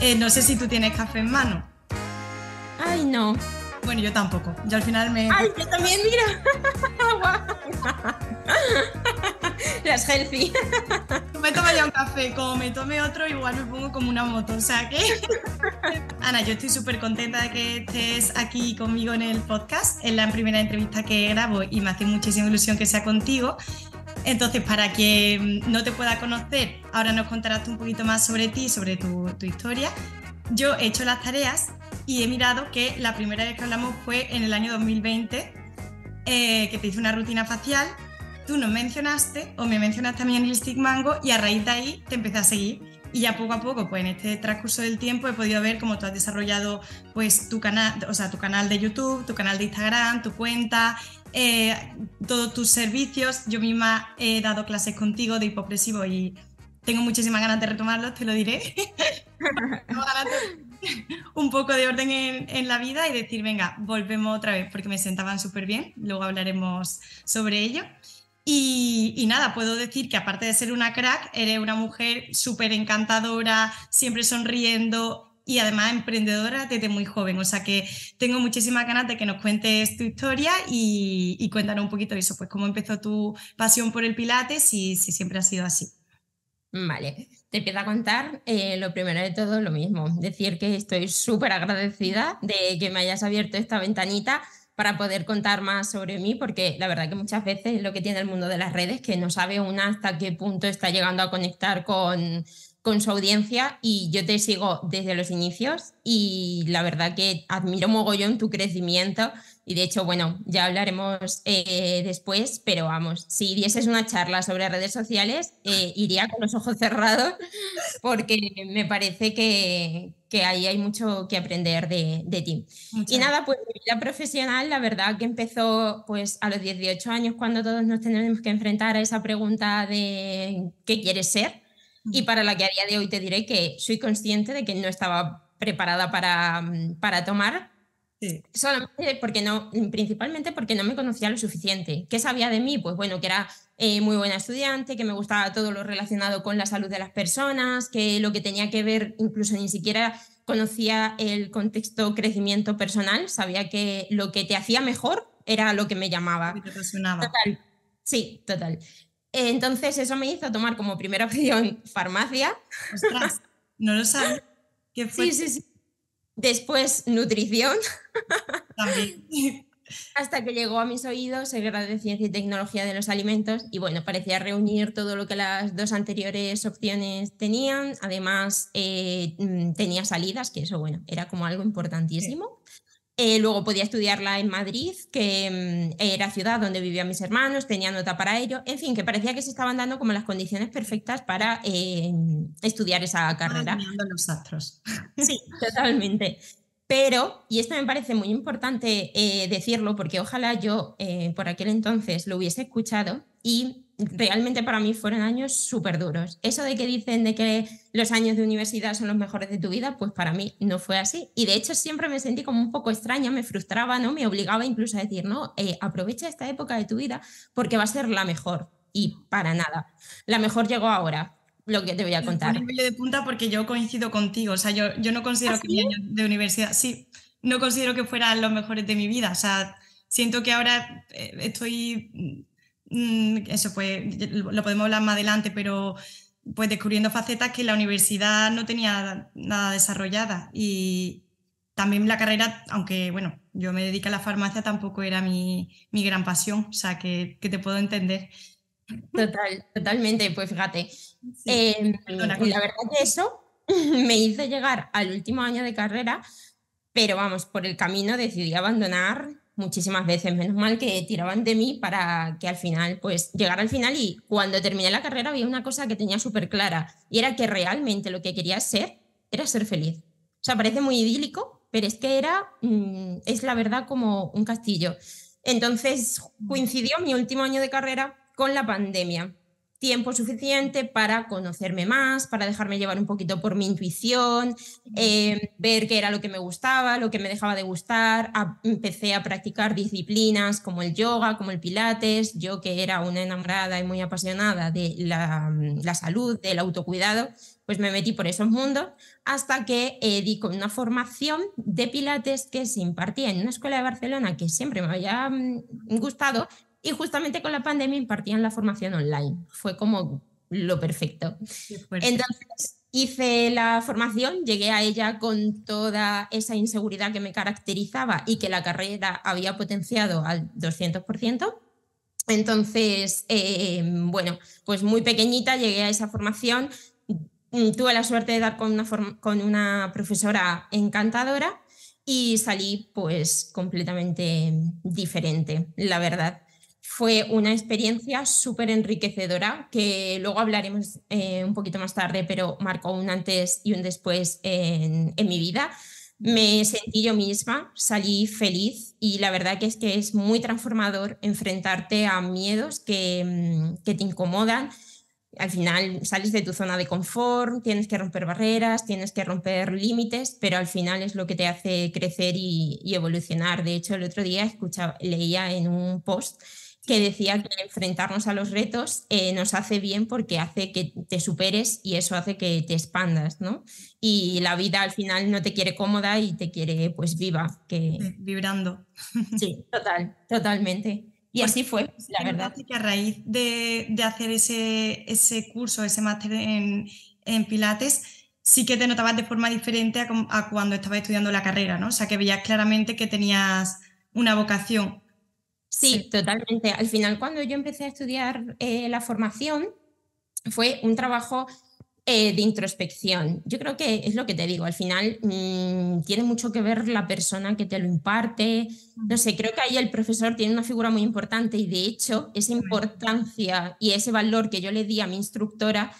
Eh, no sé si tú tienes café en mano. Ay, no. Bueno, yo tampoco. Yo al final me. Ay, yo también, mira. Las healthy. me tomo ya un café, como me tome otro, igual me pongo como una moto. O sea que. Ana, yo estoy súper contenta de que estés aquí conmigo en el podcast. Es la primera entrevista que grabo y me hace muchísima ilusión que sea contigo. Entonces, para quien no te pueda conocer, ahora nos contarás un poquito más sobre ti, sobre tu, tu historia. Yo he hecho las tareas y he mirado que la primera vez que hablamos fue en el año 2020, eh, que te hice una rutina facial, tú nos mencionaste o me mencionaste también el Stick Mango y a raíz de ahí te empecé a seguir. Y ya poco a poco, pues en este transcurso del tiempo he podido ver cómo tú has desarrollado pues tu canal, o sea, tu canal de YouTube, tu canal de Instagram, tu cuenta, eh, todos tus servicios. Yo misma he dado clases contigo de hipopresivo y tengo muchísimas ganas de retomarlos, te lo diré. un poco de orden en, la vida y decir, venga, volvemos otra vez porque me sentaban súper bien. Luego hablaremos sobre ello. Y, nada, puedo decir que aparte de ser una crack, eres una mujer súper encantadora, siempre sonriendo y además emprendedora desde muy joven. O sea que tengo muchísimas ganas de que nos cuentes tu historia y, y cuéntanos un poquito eso, pues cómo empezó tu pasión por el Pilates y si siempre ha sido así. Vale, te empiezo a contar eh, lo primero de todo lo mismo, decir que estoy súper agradecida de que me hayas abierto esta ventanita para poder contar más sobre mí, porque la verdad que muchas veces lo que tiene el mundo de las redes, que no sabe una hasta qué punto está llegando a conectar con, con su audiencia y yo te sigo desde los inicios y la verdad que admiro mogollón tu crecimiento y de hecho, bueno, ya hablaremos eh, después, pero vamos, si dieses una charla sobre redes sociales, eh, iría con los ojos cerrados porque me parece que, que ahí hay mucho que aprender de, de ti. Y nada, pues mi vida profesional, la verdad que empezó pues a los 18 años cuando todos nos tenemos que enfrentar a esa pregunta de qué quieres ser y para la que a día de hoy te diré que soy consciente de que no estaba preparada para, para tomar Solamente porque no, principalmente porque no me conocía lo suficiente. ¿Qué sabía de mí? Pues bueno, que era eh, muy buena estudiante, que me gustaba todo lo relacionado con la salud de las personas, que lo que tenía que ver, incluso ni siquiera conocía el contexto crecimiento personal, sabía que lo que te hacía mejor era lo que me llamaba. Total. Sí, total. Entonces eso me hizo tomar como primera opción farmacia. Ostras, no lo sabía. ¿Qué fue? Sí, sí, sí. Después, nutrición. Hasta que llegó a mis oídos el grado de ciencia y tecnología de los alimentos y bueno, parecía reunir todo lo que las dos anteriores opciones tenían. Además, eh, mm, tenía salidas, que eso bueno, era como algo importantísimo. Eh, luego podía estudiarla en Madrid, que mm, era ciudad donde vivían mis hermanos, tenía nota para ello. En fin, que parecía que se estaban dando como las condiciones perfectas para eh, estudiar esa carrera. los astros. Sí, totalmente. Pero, y esto me parece muy importante eh, decirlo, porque ojalá yo por aquel entonces lo hubiese escuchado y realmente para mí fueron años súper duros. Eso de que dicen de que los años de universidad son los mejores de tu vida, pues para mí no fue así. Y de hecho siempre me sentí como un poco extraña, me frustraba, ¿no? Me obligaba incluso a decir, no, eh, aprovecha esta época de tu vida porque va a ser la mejor. Y para nada. La mejor llegó ahora, lo que te voy a contar. Un de punta porque yo coincido contigo. O sea, yo, yo no considero ¿Ah, que mi año de universidad, sí, no considero que fueran los mejores de mi vida. O sea, siento que ahora eh, estoy eso pues lo podemos hablar más adelante, pero pues descubriendo facetas que la universidad no tenía nada desarrollada y también la carrera, aunque bueno, yo me dedico a la farmacia, tampoco era mi, mi gran pasión, o sea que, que, te puedo entender. Total, totalmente, pues fíjate. Em, la verdad que eso me hizo llegar al último año de carrera, pero vamos, por el camino decidí abandonar muchísimas veces. Menos mal que tiraban de mí para que al final, pues, llegara al final y cuando terminé la carrera había una cosa que tenía súper clara y era que realmente lo que quería ser era ser feliz. O sea, parece muy idílico, pero es que era, mm, es la verdad como un castillo. Entonces coincidió mi último año de carrera con la pandemia. Tiempo suficiente para conocerme más, para dejarme llevar un poquito por mi intuición, eh, ver qué era lo que me gustaba, lo que me dejaba de gustar. empecé a practicar disciplinas como el yoga, como el pilates. Yo que era una enamorada y muy apasionada de la, la salud, del autocuidado, pues me metí por esos mundos hasta que eh, di con una formación de pilates que se impartía en una escuela de Barcelona que siempre me había mm, gustado y justamente con la pandemia impartían la formación online. Fue como lo perfecto. Entonces hice la formación, llegué a ella con toda esa inseguridad que me caracterizaba y que la carrera había potenciado al 200%. Entonces, eh, bueno, pues muy pequeñita llegué a esa formación. Tuve la suerte de dar con una, con una profesora encantadora y salí pues completamente diferente, la verdad fue una experiencia súper enriquecedora que luego hablaremos eh, un poquito más tarde, pero marcó un antes y un después en, mi vida. Me sentí yo misma, salí feliz y la verdad que es que es muy transformador enfrentarte a miedos que, mm, que te incomodan. Al final sales de tu zona de confort, tienes que romper barreras, tienes que romper límites, pero al final es lo que te hace crecer y, y evolucionar. De hecho, el otro día escuchaba, leía en un post que decía que enfrentarnos a los retos eh, nos hace bien porque hace que te superes y eso hace que te expandas, ¿no? Y la vida al final no te quiere cómoda y te quiere pues viva. Que... Vibrando. Sí, total, totalmente. Y pues así fue, la verdad. Que a raíz de, de, hacer ese, ese curso, ese máster en, en, Pilates, sí que te notabas de forma diferente a, a cuando estabas estudiando la carrera, ¿no? O sea, que veías claramente que tenías una vocación Sí, totalmente. Al final, cuando yo empecé a estudiar eh, la formación, fue un trabajo eh, de introspección. Yo creo que es lo que te digo, al final mm, tiene mucho que ver la persona que te lo imparte. No sé, creo que ahí el profesor tiene una figura muy importante y de hecho esa importancia y ese valor que yo le di a mi instructora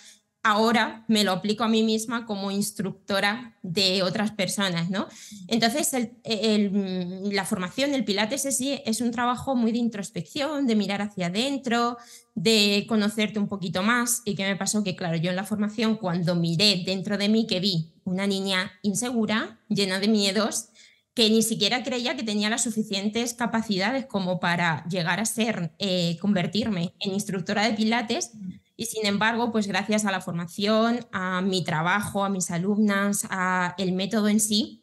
ahora me lo aplico a mí misma como instructora de otras personas, ¿no? Entonces, la formación, el Pilates sí es un trabajo muy de introspección, de mirar hacia adentro, de conocerte un poquito más. ¿Y qué me pasó? Que, claro, yo en la formación, cuando miré dentro de mí, que vi una niña insegura, llena de miedos, que ni siquiera creía que tenía las suficientes capacidades como para llegar a ser, eh, convertirme en instructora de Pilates, y sin embargo, pues gracias a la formación, a mi trabajo, a mis alumnas, a el método en sí,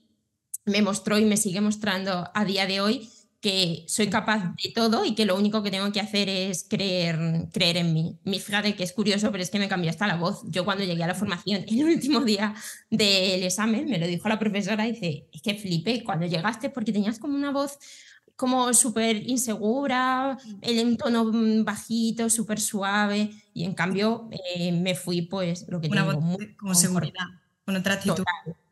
me mostró y me sigue mostrando a día de hoy que soy capaz de todo y que lo único que tengo que hacer es creer, creer en mí. Mi fíjate que es curioso, pero es que me cambió hasta la voz. Yo cuando llegué a la formación, el último día del examen, me lo dijo la profesora, dice, es que flipé cuando llegaste porque tenías como una voz como súper insegura, el tono bajito, súper suave, y en cambio eh, me fui pues lo que una tengo, muy, como seguridad, con otra actitud.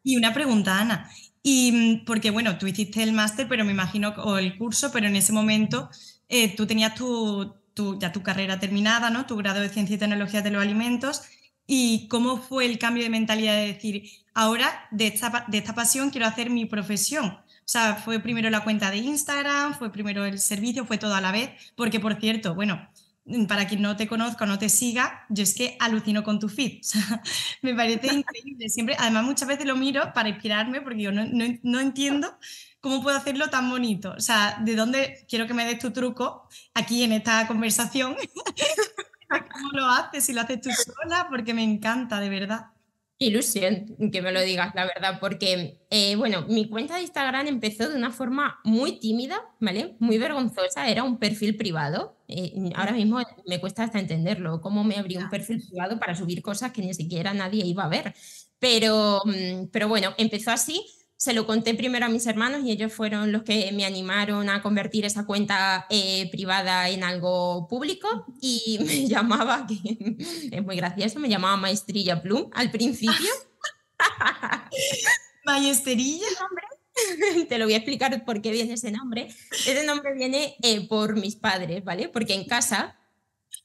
Y una pregunta, Ana, y mm, porque bueno, tú hiciste el máster, pero me imagino, o el curso, pero en ese momento eh, tú tenías tu, tu, ya tu carrera terminada, ¿no? Tu grado de Ciencia y Tecnología de los Alimentos, ¿Y cómo fue el cambio de mentalidad de decir, ahora de esta, de esta pasión quiero hacer mi profesión? O sea, fue primero la cuenta de Instagram, fue primero el servicio, fue todo a la vez, porque por cierto, bueno, para quien no te conozca o no te siga, yo es que alucino con tu feed. O sea, me parece increíble. Siempre, además, muchas veces lo miro para inspirarme porque yo no, no, no, entiendo cómo puedo hacerlo tan bonito. O sea, de dónde quiero que me des tu truco aquí en esta conversación. ¿Cómo lo haces? Si lo haces tú sola, porque me encanta, de verdad. Ilusión que me lo digas, la verdad, porque, eh, bueno, mi cuenta de Instagram empezó de una forma muy tímida, ¿vale? Muy vergonzosa, era un perfil privado. Eh, ahora mismo me cuesta hasta entenderlo, cómo me abrí un perfil privado para subir cosas que ni siquiera nadie iba a ver. Pero, mm, pero bueno, empezó así se lo conté primero a mis hermanos y ellos fueron los que me animaron a convertir esa cuenta eh, privada en algo público y me llamaba, que es muy gracioso, me llamaba Maestrilla Plum al principio. ¿Maestrilla? Te lo voy a explicar por qué viene ese nombre. Ese nombre viene eh, por mis padres, ¿vale? Porque en casa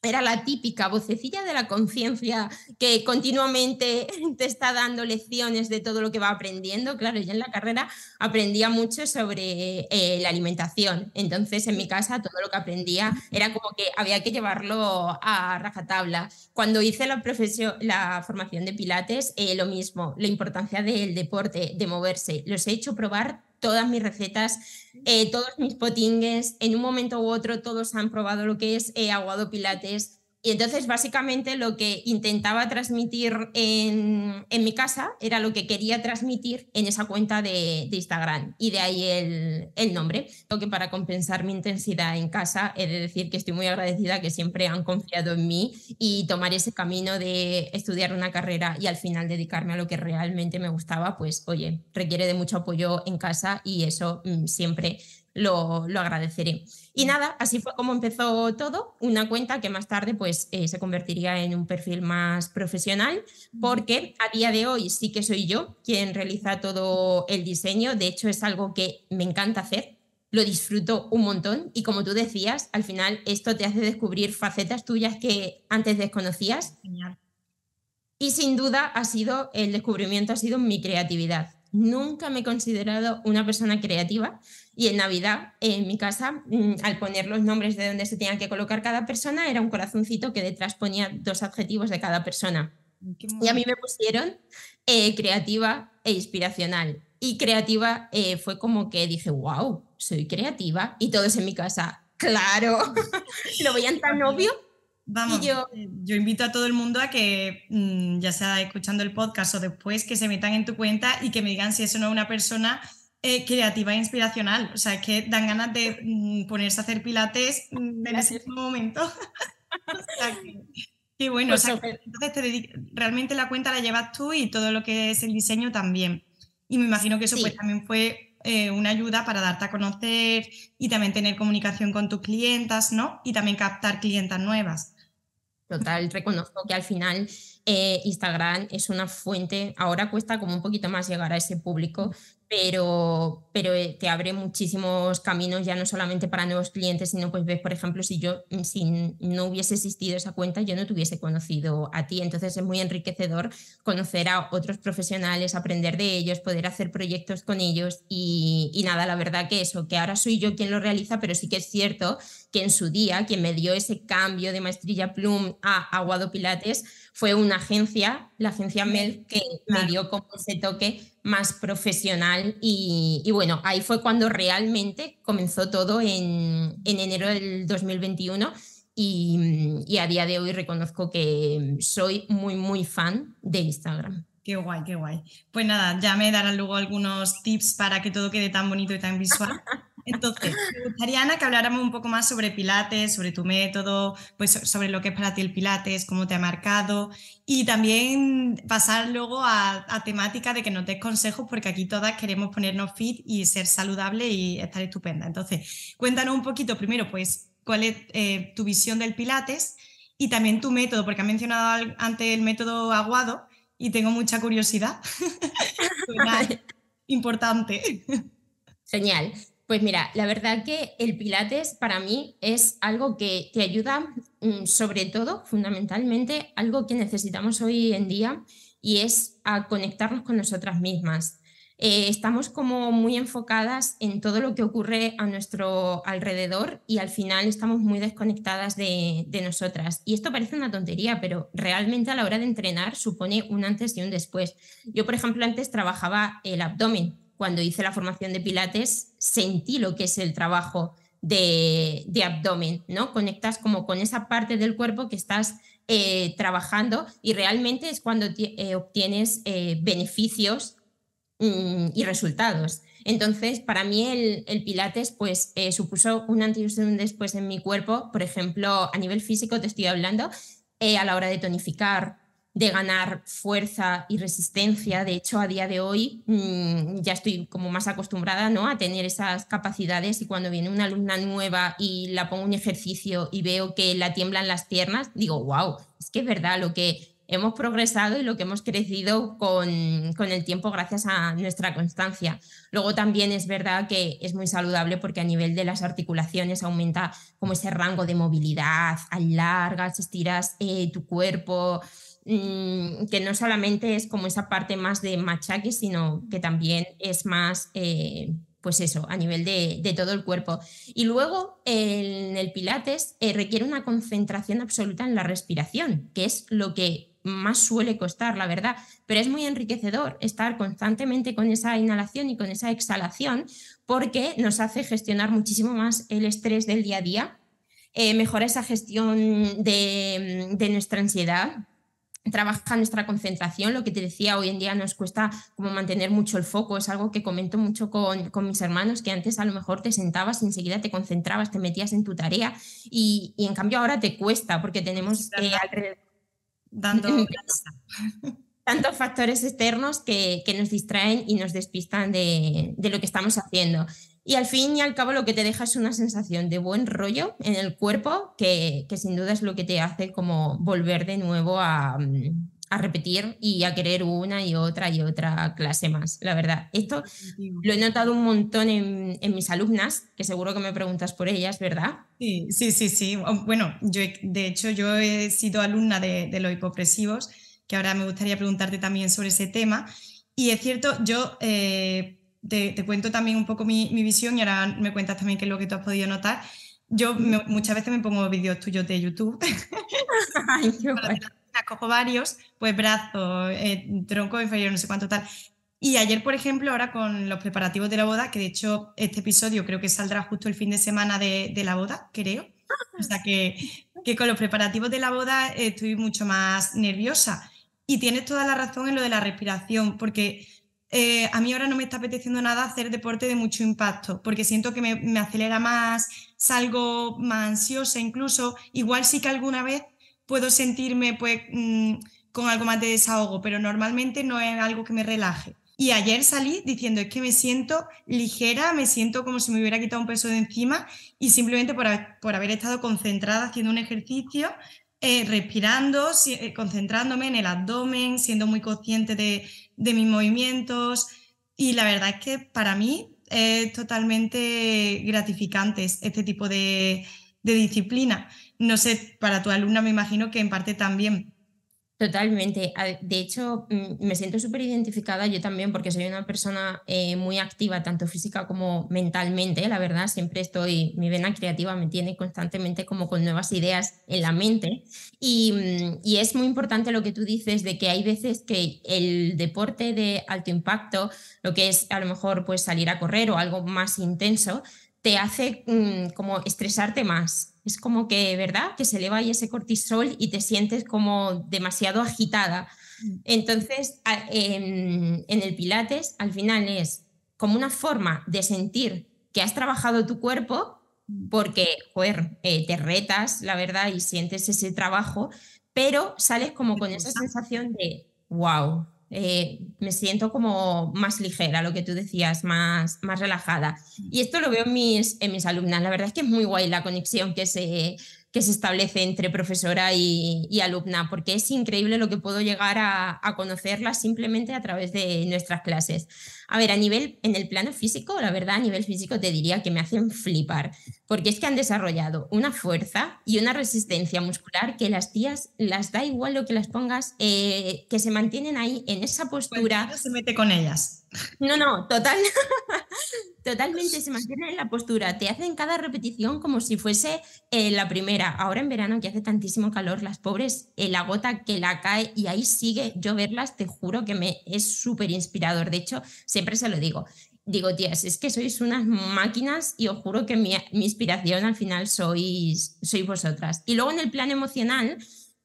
era la típica vocecilla de la conciencia que continuamente te está dando lecciones de todo lo que va aprendiendo. Claro, yo en la carrera aprendía mucho sobre eh, la alimentación. Entonces, en mi casa, todo lo que aprendía era como que había que llevarlo a rajatabla. Cuando hice la, profesión, la formación de Pilates, eh, lo mismo, la importancia del deporte, de moverse. Los he hecho probar todas mis recetas, eh, todos mis potingues, en un momento u otro todos han probado lo que es eh, aguado pilates, y entonces, básicamente, lo que intentaba transmitir en, mi casa era lo que quería transmitir en esa cuenta de, Instagram. Y de ahí el, el, nombre. Lo que para compensar mi intensidad en casa, he de decir que estoy muy agradecida que siempre han confiado en mí y tomar ese camino de estudiar una carrera y al final dedicarme a lo que realmente me gustaba, pues, oye, requiere de mucho apoyo en casa y eso mm, siempre lo, agradeceré. Y mm. nada, así fue como empezó todo, una cuenta que más tarde pues eh, se convertiría en un perfil más profesional, porque a día de hoy sí que soy yo quien realiza todo el diseño, de hecho es algo que me encanta hacer, lo disfruto un montón y como tú decías, al final esto te hace descubrir facetas tuyas que antes desconocías. Y sin duda ha sido, el descubrimiento ha sido mi creatividad. Nunca me he considerado una persona creativa, y en Navidad, en mi casa, mm, al poner los nombres de donde se tenía que colocar cada persona, era un corazoncito que detrás ponía dos adjetivos de cada persona. Y a mí me pusieron eh, creativa e inspiracional. Y creativa eh, fue como que dije, wow, soy creativa. Y todos en mi casa, claro, lo veían tan obvio. Vamos, yo, yo, invito a todo el mundo a que, mm, ya sea escuchando el podcast o después, que se metan en tu cuenta y que me digan si eso no es una persona eh, creativa e inspiracional. O sea, es que dan ganas de mm, ponerse a hacer pilates mm, en ese momento. y bueno, pues entonces realmente la cuenta la llevas tú y todo lo que es el diseño también. Y me imagino que eso pues también fue eh, una ayuda para darte a conocer y también tener comunicación con tus clientas, ¿no? Y también captar clientas nuevas. Total, reconozco que al final eh, Instagram es una fuente, ahora cuesta como un poquito más llegar a ese público, pero, pero eh, te abre muchísimos caminos ya no solamente para nuevos clientes, sino pues ves, por ejemplo, si yo, si no hubiese existido esa cuenta, yo no te hubiese conocido a ti. Entonces es muy enriquecedor conocer a otros profesionales, aprender de ellos, poder hacer proyectos con ellos y, y nada, la verdad que eso, que ahora soy yo quien lo realiza, pero sí que es cierto que en su día, quien me dio ese cambio de maestrilla Plum a Aguado Pilates, fue una agencia, la agencia Mel, que me dio como ese toque más profesional y, bueno, ahí fue cuando realmente comenzó todo en, enero del 2021 y, y, a día de hoy reconozco que soy muy, muy fan de Instagram. Qué guay, qué guay. Pues nada, ya me darán luego algunos tips para que todo quede tan bonito y tan visual. Entonces, me gustaría, Ana, que habláramos un poco más sobre Pilates, sobre tu método, pues sobre lo que es para ti el Pilates, cómo te ha marcado y también pasar luego a, temática de que nos des consejos, porque aquí todas queremos ponernos fit y ser saludable y estar estupenda. Entonces, cuéntanos un poquito primero, pues, cuál es eh, tu visión del Pilates y también tu método, porque has mencionado antes el método aguado y tengo mucha curiosidad. importante. Genial. Pues mira, la verdad que el Pilates para mí es algo que te ayuda, mm, sobre todo, fundamentalmente, algo que necesitamos hoy en día y es a conectarnos con nosotras mismas. Eh, estamos como muy enfocadas en todo lo que ocurre a nuestro alrededor y al final estamos muy desconectadas de, de, nosotras. Y esto parece una tontería, pero realmente a la hora de entrenar supone un antes y un después. Yo, por ejemplo, antes trabajaba el abdomen cuando hice la formación de Pilates, sentí lo que es el trabajo de, abdomen, ¿no? Conectas como con esa parte del cuerpo que estás eh, trabajando y realmente es cuando eh, obtienes beneficios y resultados. Entonces, para mí el, Pilates pues, supuso un antes y un después en mi cuerpo, por ejemplo, a nivel físico te estoy hablando, a la hora de tonificar, de ganar fuerza y resistencia. De hecho, a día de hoy mm, ya estoy como más acostumbrada ¿no? a tener esas capacidades y cuando viene una alumna nueva y la pongo un ejercicio y veo que la tiemblan las piernas, digo, wow, es que es verdad lo que hemos progresado y lo que hemos crecido con, con, el tiempo gracias a nuestra constancia. Luego también es verdad que es muy saludable porque a nivel de las articulaciones aumenta como ese rango de movilidad, alargas, estiras eh, tu cuerpo, mm, que no solamente es como esa parte más de machaque, sino que también es más... Eh, pues eso, a nivel de, todo el cuerpo. Y luego en el Pilates eh, requiere una concentración absoluta en la respiración, que es lo que más suele costar, la verdad, pero es muy enriquecedor estar constantemente con esa inhalación y con esa exhalación porque nos hace gestionar muchísimo más el estrés del día a día, eh, mejora esa gestión de, de nuestra ansiedad, trabaja nuestra concentración, lo que te decía, hoy en día nos cuesta como mantener mucho el foco, es algo que comento mucho con, mis hermanos, que antes a lo mejor te sentabas, enseguida te concentrabas, te metías en tu tarea y, y en cambio ahora te cuesta porque tenemos eh, alrededor... Dando tantos factores externos que, que, nos distraen y nos despistan de, de lo que estamos haciendo. Y al fin y al cabo lo que te deja es una sensación de buen rollo en el cuerpo que, que sin duda es lo que te hace como volver de nuevo a, mm, a, repetir y a querer una y otra y otra clase más, la verdad. Esto lo he notado un montón en, en mis alumnas, que seguro que me preguntas por ellas, ¿verdad? Sí, sí, sí, sí. Bueno, yo de hecho yo he sido alumna de, de los hipopresivos, que ahora me gustaría preguntarte también sobre ese tema. Y es cierto, yo... Eh, te, cuento también un poco mi, visión y ahora me cuentas también qué es lo que tú has podido notar. Yo muchas veces me pongo vídeos tuyos de YouTube. Ay, cojo varios, pues brazo, eh, tronco inferior, no sé cuánto tal. Y ayer, por ejemplo, ahora con los preparativos de la boda, que de hecho este episodio creo que saldrá justo el fin de semana de, la boda, creo. O sea que, que, con los preparativos de la boda estoy mucho más nerviosa. Y tienes toda la razón en lo de la respiración, porque eh, a mí ahora no me está apeteciendo nada hacer deporte de mucho impacto, porque siento que me, acelera más, salgo más ansiosa incluso. Igual sí que alguna vez puedo sentirme pues mm, con algo más de desahogo, pero normalmente no es algo que me relaje. Y ayer salí diciendo es que me siento ligera, me siento como si me hubiera quitado un peso de encima y simplemente por, por haber estado concentrada haciendo un ejercicio, eh, respirando, eh, concentrándome en el abdomen, siendo muy consciente de, de mis movimientos y la verdad es que para mí es totalmente gratificante este tipo de disciplina. No sé, para tu alumna me imagino que en parte también. Totalmente. De hecho, mm, me siento súper identificada yo también porque soy una persona eh, muy activa, tanto física como mentalmente. La verdad, siempre estoy, mi vena creativa me tiene constantemente como con nuevas ideas en la mente. Y, mm, y es muy importante lo que tú dices de que hay veces que el deporte de alto impacto, lo que es a lo mejor pues salir a correr o algo más intenso, te hace mm, como estresarte más. Es como que, ¿verdad? Que se eleva ahí ese cortisol y te sientes como demasiado agitada. Mm. Entonces, en, el Pilates, al final es como una forma de sentir que has trabajado tu cuerpo, mm. porque, joder, eh, te retas, la verdad, y sientes ese trabajo, pero sales como con esa sensación de, wow, eh, me siento como más ligera, lo que tú decías, más, más relajada. Y esto lo veo en mis, en mis alumnas. La verdad es que es muy guay la conexión que se, que se establece entre profesora y, alumna, porque es increíble lo que puedo llegar a, a conocerla simplemente a través de nuestras clases. A ver, a nivel, en el plano físico, la verdad, a nivel físico te diría que me hacen flipar, porque es que han desarrollado una fuerza y una resistencia muscular que las tías las da igual lo que las pongas, eh, que se mantienen ahí en esa postura. se mete con ellas. No, no, total, totalmente se mantienen en la postura. Te hacen cada repetición como si fuese eh, la primera. Ahora en verano que hace tantísimo calor, las pobres, eh, la gota que la cae y ahí sigue. Yo verlas, te juro que me es súper inspirador. De hecho, siempre se lo digo. Digo, tías, es que sois unas máquinas y os juro que mi, inspiración al final sois, sois vosotras. Y luego en el plan emocional,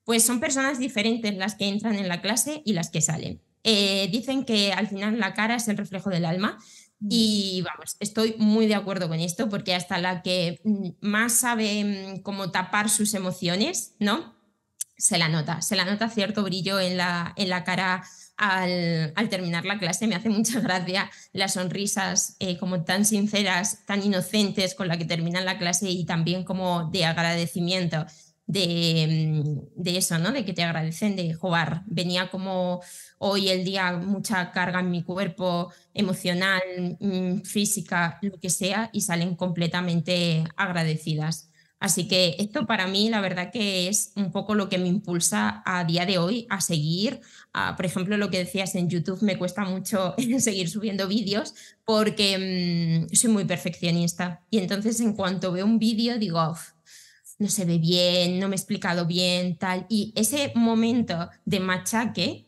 pues son personas diferentes las que entran en la clase y las que salen. Eh, dicen que al final la cara es el reflejo del alma mm. y vamos, estoy muy de acuerdo con esto porque hasta la que mm, más sabe mm, cómo tapar sus emociones, ¿no? Se la nota, se la nota cierto brillo en la, en la cara al, terminar la clase. Me hace mucha gracia las sonrisas eh, como tan sinceras, tan inocentes con la que terminan la clase y también como de agradecimiento de, de, eso, ¿no? De que te agradecen de jugar. Venía como hoy el día mucha carga en mi cuerpo emocional, mm, física, lo que sea, y salen completamente agradecidas. Así que esto para mí, la verdad que es un poco lo que me impulsa a día de hoy a seguir. por ejemplo, lo que decías en YouTube, me cuesta mucho seguir subiendo vídeos porque mm, soy muy perfeccionista. Y entonces en cuanto veo un vídeo digo, no se ve bien, no me he explicado bien, tal. Y ese momento de machaque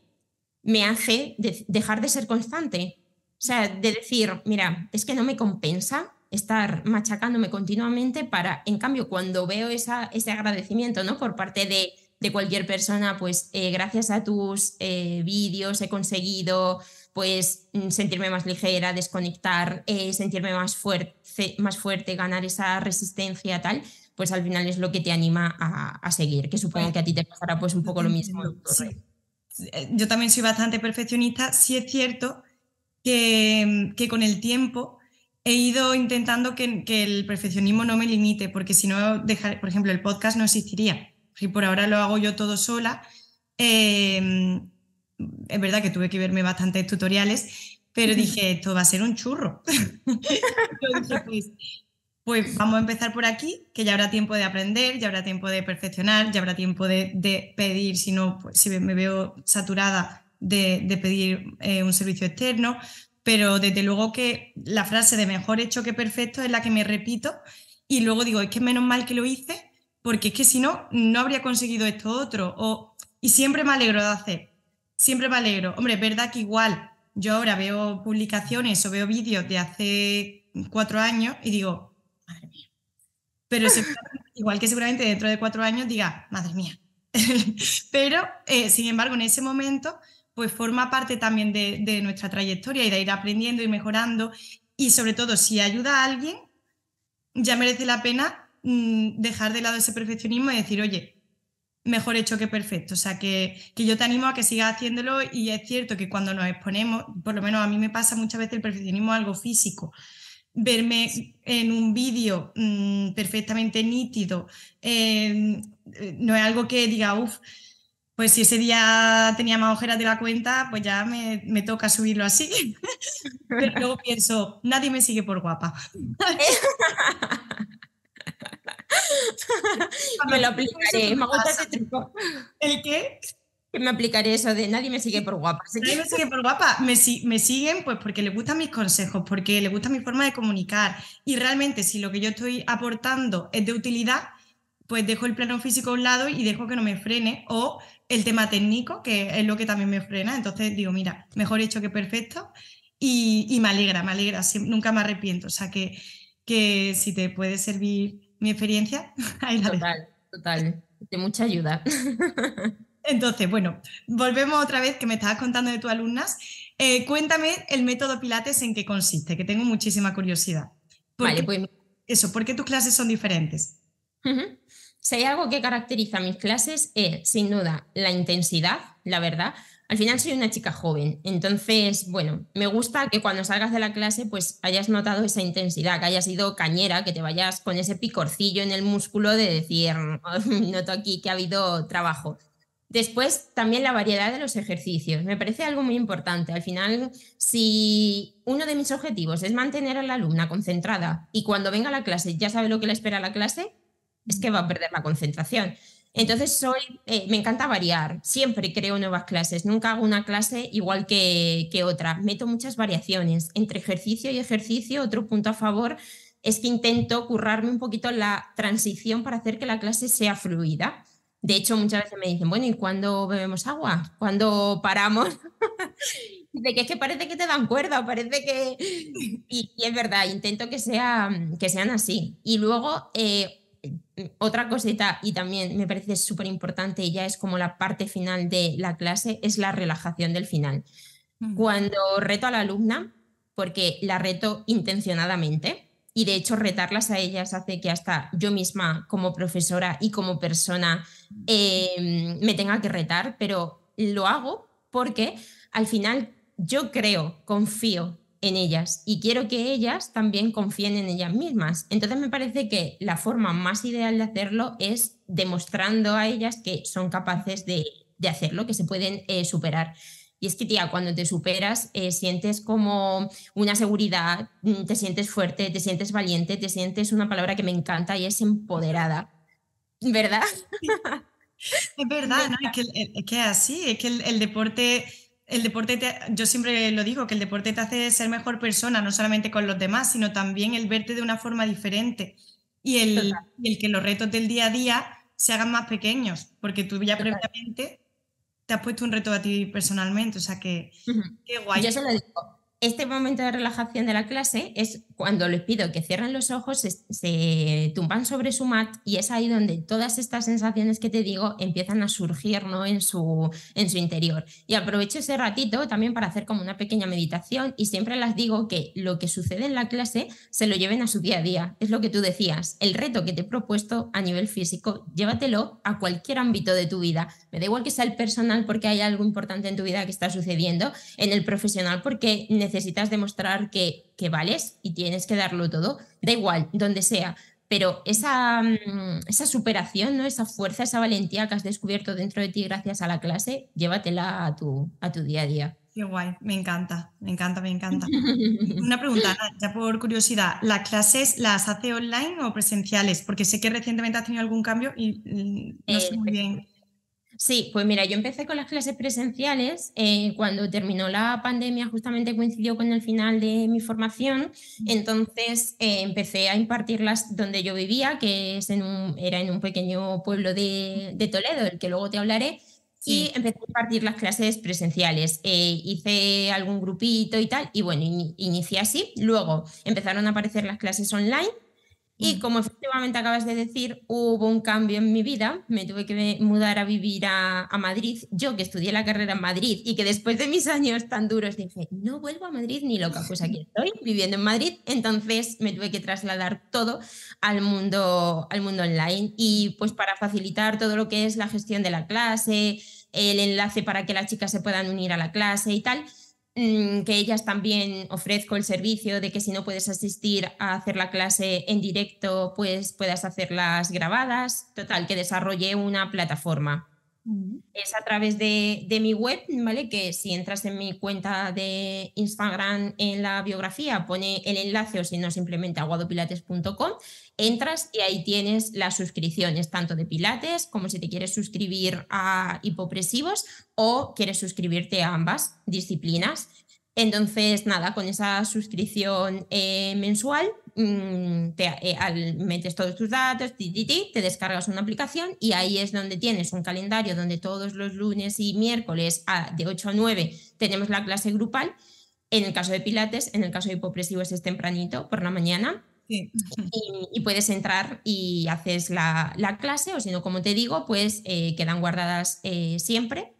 me hace dejar de ser constante. O sea, de decir, mira, es que no me compensa estar machacándome continuamente para, en cambio, cuando veo esa, ese agradecimiento ¿no? por parte de, de cualquier persona, pues eh, gracias a tus eh, vídeos he conseguido pues mm, sentirme más ligera, desconectar, eh, sentirme más fuerte, más fuerte, ganar esa resistencia, tal, pues al final es lo que te anima a, seguir, que supongo que a ti te pasará pues un poco lo mismo. Yo también soy bastante perfeccionista, sí es cierto que, que con el tiempo he ido intentando que, que, el perfeccionismo no me limite, porque si no, dejar, por ejemplo, el podcast no existiría. Y por ahora lo hago yo todo sola. Em, es verdad que tuve que verme bastantes tutoriales, pero dije, esto va a ser un churro. yo dije, pues, pues vamos a empezar por aquí, que ya habrá tiempo de aprender, ya habrá tiempo de perfeccionar, ya habrá tiempo de, pedir, si no, pues, si me veo saturada, de, pedir eh, un servicio externo. Pero desde luego que la frase de mejor hecho que perfecto es la que me repito y luego digo, es que menos mal que lo hice, porque es que si no, no habría conseguido esto otro. O, y siempre me alegro de hacer, siempre me alegro. Hombre, es verdad que igual yo ahora veo publicaciones o veo vídeos de hace cuatro años y digo, pero igual que seguramente dentro de cuatro años diga, madre mía. Pero, eh, sin embargo, en ese momento, pues forma parte también de, nuestra trayectoria y de ir aprendiendo y mejorando. Y sobre todo, si ayuda a alguien, ya merece la pena mm, dejar de lado ese perfeccionismo y decir, oye, mejor hecho que perfecto. O sea, que, que, yo te animo a que sigas haciéndolo y es cierto que cuando nos exponemos, por lo menos a mí me pasa muchas veces el perfeccionismo algo físico verme en un vídeo mm, perfectamente nítido, em, eh, no es algo que diga, uff, pues si ese día tenía más ojeras de la cuenta, pues ya me, toca subirlo así. Pero luego pienso, nadie me sigue por guapa. me lo aplicaré, me gusta ese truco. ¿El qué? me aplicaré eso de nadie me sigue por guapa. Nadie me sigue por guapa. Me, me, siguen pues porque les gustan mis consejos, porque les gusta mi forma de comunicar. Y realmente si lo que yo estoy aportando es de utilidad, pues dejo el plano físico a un lado y dejo que no me frene. O el tema técnico, que es lo que también me frena. Entonces digo, mira, mejor hecho que perfecto. Y, y me alegra, me alegra, nunca me arrepiento. O sea que, que si te puede servir mi experiencia, ahí la Total, total. De mucha ayuda. Entonces, bueno, volvemos otra vez que me estabas contando de tus alumnas. Eh, cuéntame el método Pilates en qué consiste, que tengo muchísima curiosidad. Vale, pues... Eso, ¿por qué tus clases son diferentes? Si hay algo que caracteriza mis clases es, sin duda, la intensidad, la verdad. Al final soy una chica joven, entonces, bueno, me gusta que cuando salgas de la clase pues hayas notado esa intensidad, que hayas sido cañera, que te vayas con ese picorcillo en el músculo de decir, noto aquí que ha habido trabajo. Después, también la variedad de los ejercicios. Me parece algo muy importante. Al final, si uno de mis objetivos es mantener a la alumna concentrada y cuando venga a la clase ya sabe lo que le espera a la clase, es que va a perder la concentración. Entonces, soy, eh, me encanta variar. Siempre creo nuevas clases. Nunca hago una clase igual que, que otra. Meto muchas variaciones entre ejercicio y ejercicio. Otro punto a favor es que intento currarme un poquito la transición para hacer que la clase sea fluida. De hecho, muchas veces me dicen, bueno, ¿y cuándo bebemos agua? ¿Cuándo paramos? de que es que parece que te dan cuerda, parece que... Y, es verdad, intento que, sea, que sean así. Y luego, eh, otra cosita, y también me parece súper importante, y ya es como la parte final de la clase, es la relajación del final. Cuando reto a la alumna, porque la reto intencionadamente, y de hecho retarlas a ellas hace que hasta yo misma como profesora y como persona em, me tenga que retar, pero lo hago porque al final yo creo, confío en ellas y quiero que ellas también confíen en ellas mismas. Entonces me parece que la forma más ideal de hacerlo es demostrando a ellas que son capaces de, hacerlo, que se pueden eh, superar. Y es que, tía, cuando te superas, eh, sientes como una seguridad, mm, te sientes fuerte, te sientes valiente, te sientes una palabra que me encanta y es empoderada. ¿Verdad? Es verdad, ¿no? Es que, es así, es que el, deporte, el deporte yo siempre lo digo, que el deporte te hace ser mejor persona, no solamente con los demás, sino también el verte de una forma diferente y el, el que los retos del día a día se hagan más pequeños, porque tú ya previamente te has puesto un reto a ti personalmente, o sea que qué guay. Yo se lo digo, este momento de relajación de la clase es cuando les pido que cierren los ojos, se, tumban sobre su mat y es ahí donde todas estas sensaciones que te digo empiezan a surgir ¿no? en, su, en su interior. Y aprovecho ese ratito también para hacer como una pequeña meditación y siempre las digo que lo que sucede en la clase se lo lleven a su día a día. Es lo que tú decías, el reto que te he propuesto a nivel físico, llévatelo a cualquier ámbito de tu vida. Me da igual que sea el personal porque hay algo importante en tu vida que está sucediendo, en el profesional porque necesitas demostrar que, que vales y tienes que darlo todo, da igual, donde sea, pero esa, mm, esa, superación, ¿no? esa fuerza, esa valentía que has descubierto dentro de ti gracias a la clase, llévatela a tu, a tu día a día. Qué guay, me encanta, me encanta, me encanta. Una pregunta, ya por curiosidad, ¿las clases las hace online o presenciales? Porque sé que recientemente has tenido algún cambio y mm, no sé muy bien. Sí, pues mira, yo empecé con las clases presenciales eh, cuando terminó la pandemia, justamente coincidió con el final de mi formación, entonces eh, empecé a impartirlas donde yo vivía, que es en un, era en un pequeño pueblo de, Toledo, del que luego te hablaré, y empecé a impartir las clases presenciales. Eh, hice algún grupito y tal, y bueno, inicié así. Luego empezaron a aparecer las clases online y como efectivamente acabas de decir, hubo un cambio en mi vida, me tuve que mudar a vivir a, Madrid. Yo que estudié la carrera en Madrid y que después de mis años tan duros dije, no vuelvo a Madrid ni loca, pues aquí estoy viviendo en Madrid. Entonces me tuve que trasladar todo al mundo, al mundo online y pues para facilitar todo lo que es la gestión de la clase, el enlace para que las chicas se puedan unir a la clase y tal Mm, que ellas también ofrezco el servicio de que si no puedes asistir a hacer la clase en directo, pues puedas hacerlas grabadas. Total, que desarrollé una plataforma es a través de, mi web, ¿vale? Que si entras en mi cuenta de Instagram en la biografía, pone el enlace o si no, simplemente aguadopilates.com, entras y ahí tienes las suscripciones, tanto de Pilates como si te quieres suscribir a hipopresivos o quieres suscribirte a ambas disciplinas. Entonces, nada, con esa suscripción eh, mensual, mm, te, eh, metes todos tus datos, te descargas una aplicación y ahí es donde tienes un calendario donde todos los lunes y miércoles de 8 a 9 tenemos la clase grupal. En el caso de Pilates, en el caso de hipopresivos es tempranito, por la mañana. Y, puedes entrar y haces la, clase, o si no, como te digo, pues eh, quedan guardadas siempre.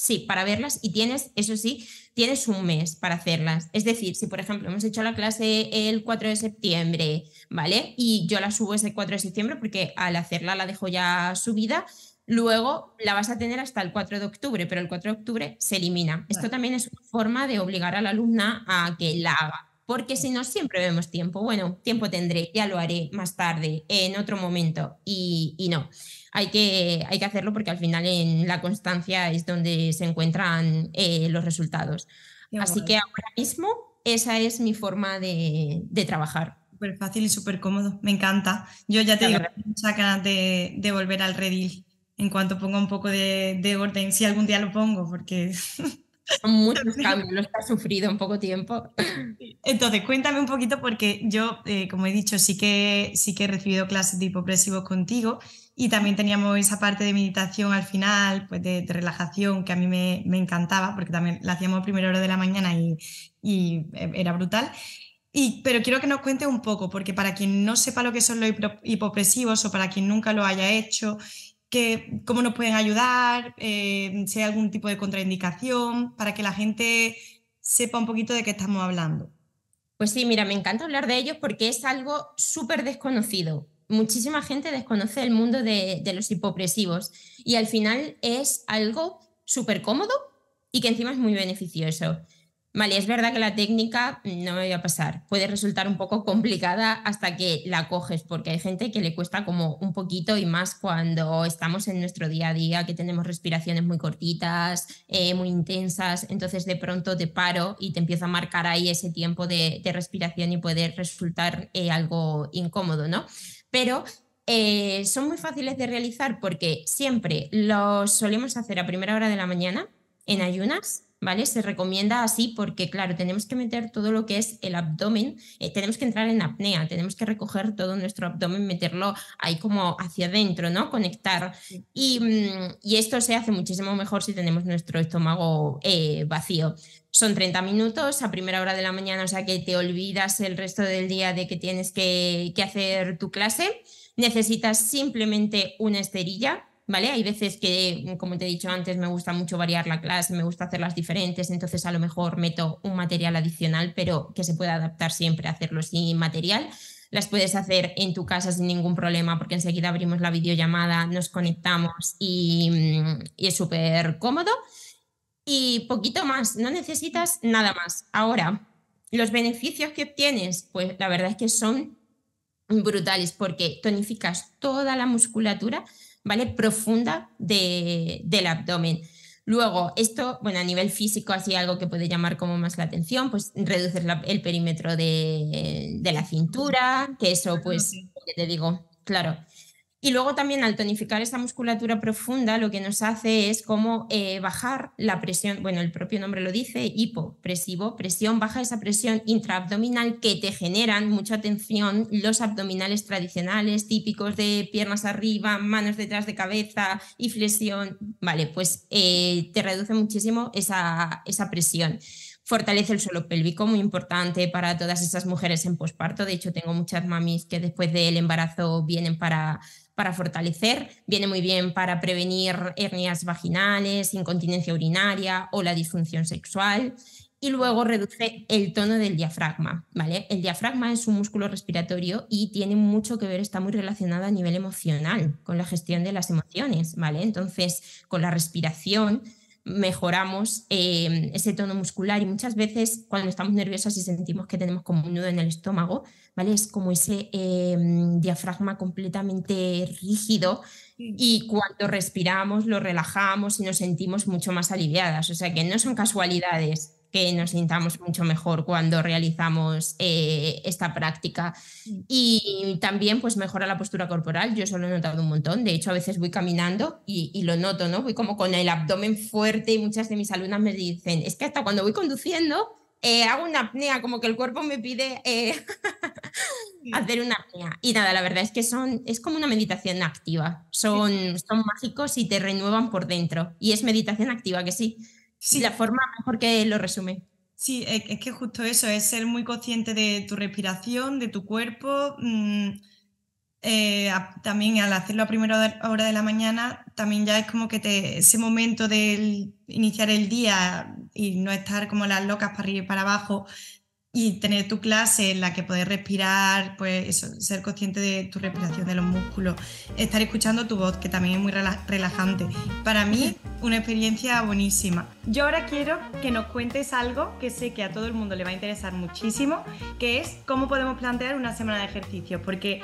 Sí, para verlas y tienes, eso sí, tienes un mes para hacerlas. Es decir, si por ejemplo hemos hecho la clase el 4 de septiembre, ¿vale? Y yo la subo ese 4 de septiembre porque al hacerla la dejo ya subida, luego la vas a tener hasta el 4 de octubre, pero el 4 de octubre se elimina. Esto también es una forma de obligar a la alumna a que la haga porque si no siempre vemos tiempo. Bueno, tiempo tendré, ya lo haré más tarde, en otro momento, y, y no hay que, hay que hacerlo porque al final en la constancia es donde se encuentran eh, los resultados. Así que ahora mismo esa es mi forma de, trabajar. Súper fácil y súper cómodo, me encanta. Yo ya te digo, muchas ganas de, de, volver al redil en cuanto ponga un poco de, de orden, si algún día lo pongo, porque Son muchos cambios los que has sufrido en poco tiempo. Entonces, cuéntame un poquito porque yo, eh, como he dicho, sí que, sí que he recibido clases de hipopresivos contigo y también teníamos esa parte de meditación al final, pues de, relajación que a mí me, me, encantaba porque también la hacíamos a primera hora de la mañana y, y eh, era brutal. Y, pero quiero que nos cuente un poco, porque para quien no sepa lo que son los hipopresivos o para quien nunca lo haya hecho, que, cómo nos pueden ayudar, eh, si hay algún tipo de contraindicación, para que la gente sepa un poquito de qué estamos hablando. Pues sí, mira, me encanta hablar de ellos porque es algo súper desconocido. Muchísima gente desconoce el mundo de, los hipopresivos y al final es algo súper cómodo y que encima es muy beneficioso. Vale, es verdad que la técnica no me voy a pasar. Puede resultar un poco complicada hasta que la coges, porque hay gente que le cuesta como un poquito y más cuando estamos en nuestro día a día, que tenemos respiraciones muy cortitas, eh, muy intensas. Entonces de pronto te paro y te empiezo a marcar ahí ese tiempo de, respiración y puede resultar eh, algo incómodo, ¿no? Pero eh, son muy fáciles de realizar porque siempre los solemos hacer a primera hora de la mañana en ayunas ¿vale? Se recomienda así porque, claro, tenemos que meter todo lo que es el abdomen, eh, tenemos que entrar en apnea, tenemos que recoger todo nuestro abdomen, meterlo ahí como hacia adentro, ¿no? Conectar. Y, mm, y esto se hace muchísimo mejor si tenemos nuestro estómago eh, vacío. Son 30 minutos a primera hora de la mañana, o sea que te olvidas el resto del día de que tienes que, hacer tu clase. Necesitas simplemente una esterilla, ¿vale? Hay veces que, como te he dicho antes, me gusta mucho variar la clase, me gusta hacerlas diferentes, entonces a lo mejor meto un material adicional, pero que se pueda adaptar siempre a hacerlo sin material. Las puedes hacer en tu casa sin ningún problema porque enseguida abrimos la videollamada, nos conectamos y, mm, y es súper cómodo. Y poquito más, no necesitas nada más. Ahora, los beneficios que obtienes, pues la verdad es que son brutales porque tonificas toda la musculatura, ¿vale? Profunda del abdomen. Luego, esto, bueno, a nivel físico, así algo que puede llamar como más la atención, pues reduces el perímetro de, de, la cintura, que eso, pues, te digo, claro, y luego también al tonificar esta musculatura profunda, lo que nos hace es como eh, bajar la presión, bueno, el propio nombre lo dice, hipopresivo, presión, baja esa presión intraabdominal que te generan mucha tensión los abdominales tradicionales, típicos de piernas arriba, manos detrás de cabeza y flexión. Vale, pues eh, te reduce muchísimo esa, esa presión fortalece el suelo pélvico, muy importante para todas esas mujeres en posparto. De hecho, tengo muchas mamis que después del embarazo vienen para, para fortalecer, viene muy bien para prevenir hernias vaginales, incontinencia urinaria o la disfunción sexual. Y luego reduce el tono del diafragma, ¿vale? El diafragma es un músculo respiratorio y tiene mucho que ver, está muy relacionado a nivel emocional, con la gestión de las emociones, ¿vale? Entonces, con la respiración mejoramos eh, ese tono muscular y muchas veces cuando estamos nerviosas y sentimos que tenemos como un nudo en el estómago, ¿vale? Es como ese em, diafragma completamente rígido y cuando respiramos lo relajamos y nos sentimos mucho más aliviadas. O sea que no son casualidades que nos sintamos mucho mejor cuando realizamos eh, esta práctica. Y también pues mejora la postura corporal, yo eso lo he notado un montón, de hecho a veces voy caminando y, lo noto, ¿no? Voy como con el abdomen fuerte y muchas de mis alumnas me dicen, es que hasta cuando voy conduciendo eh, hago una apnea, como que el cuerpo me pide eh, hacer una apnea. Y nada, la verdad es que son, es como una meditación activa, son, son mágicos y te renuevan por dentro. Y es meditación activa, que sí. Sí, la forma mejor que lo resume. Sí, es que justo eso, es ser muy consciente de tu respiración, de tu cuerpo. Mm, eh, también al hacerlo a primera hora de la mañana, también ya es como que te, ese momento de iniciar el día y no estar como las locas para arriba y para abajo, y tener tu clase en la que puedes respirar, pues eso, ser consciente de tu respiración, de los músculos, estar escuchando tu voz, que también es muy relajante. Para mí, una experiencia buenísima. Yo ahora quiero que nos cuentes algo que sé que a todo el mundo le va a interesar muchísimo, que es cómo podemos plantear una semana de ejercicios, porque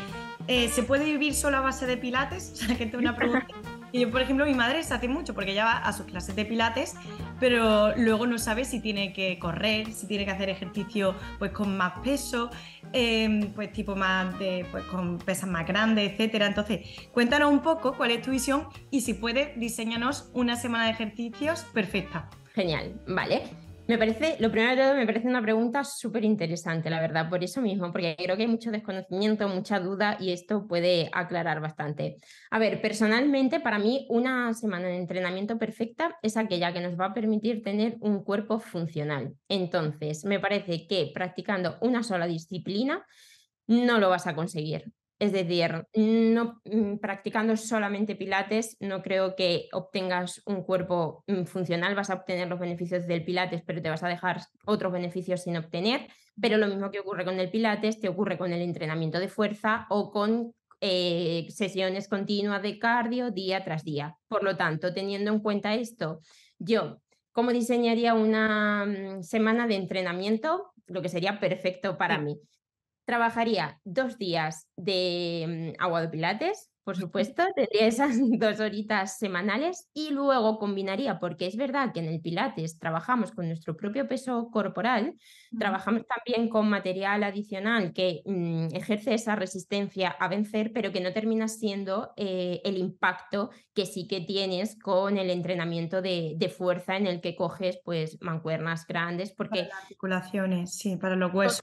eh, ¿se puede vivir solo a base de pilates? O sea, que tengo una pregunta. Y yo, por ejemplo, mi madre se hace mucho porque ella va a sus clases de pilates, pero luego no sabe si tiene que correr, si tiene que hacer ejercicio pues con más peso, em, pues tipo más de, pues con pesas más grandes, etcétera. Entonces, cuéntanos un poco cuál es tu visión y si puedes, diseñanos una semana de ejercicios perfecta. Genial, vale. Me parece, lo primero de todo, me parece una pregunta súper interesante, la verdad, por eso mismo, porque creo que hay mucho desconocimiento, mucha duda y esto puede aclarar bastante. A ver, personalmente, para mí, una semana de entrenamiento perfecta es aquella que nos va a permitir tener un cuerpo funcional. Entonces, me parece que practicando una sola disciplina no lo vas a conseguir. Es decir, no, mm, practicando solamente pilates, no creo que obtengas un cuerpo mm, funcional, vas a obtener los beneficios del pilates, pero te vas a dejar otros beneficios sin obtener. Pero lo mismo que ocurre con el pilates, te ocurre con el entrenamiento de fuerza o con eh, sesiones continuas de cardio día tras día. Por lo tanto, teniendo en cuenta esto, yo cómo diseñaría una mm, semana de entrenamiento, lo que sería perfecto para mí. Trabajaría dos días de mm, agua de pilates, por supuesto, tendría esas dos horitas semanales y luego combinaría, porque es verdad que en el Pilates trabajamos con nuestro propio peso corporal, trabajamos también con material adicional que mm, ejerce esa resistencia a vencer, pero que no termina siendo eh, el impacto que sí que tienes con el entrenamiento de, fuerza en el que coges pues mancuernas grandes, porque... Para las articulaciones, sí, para los huesos.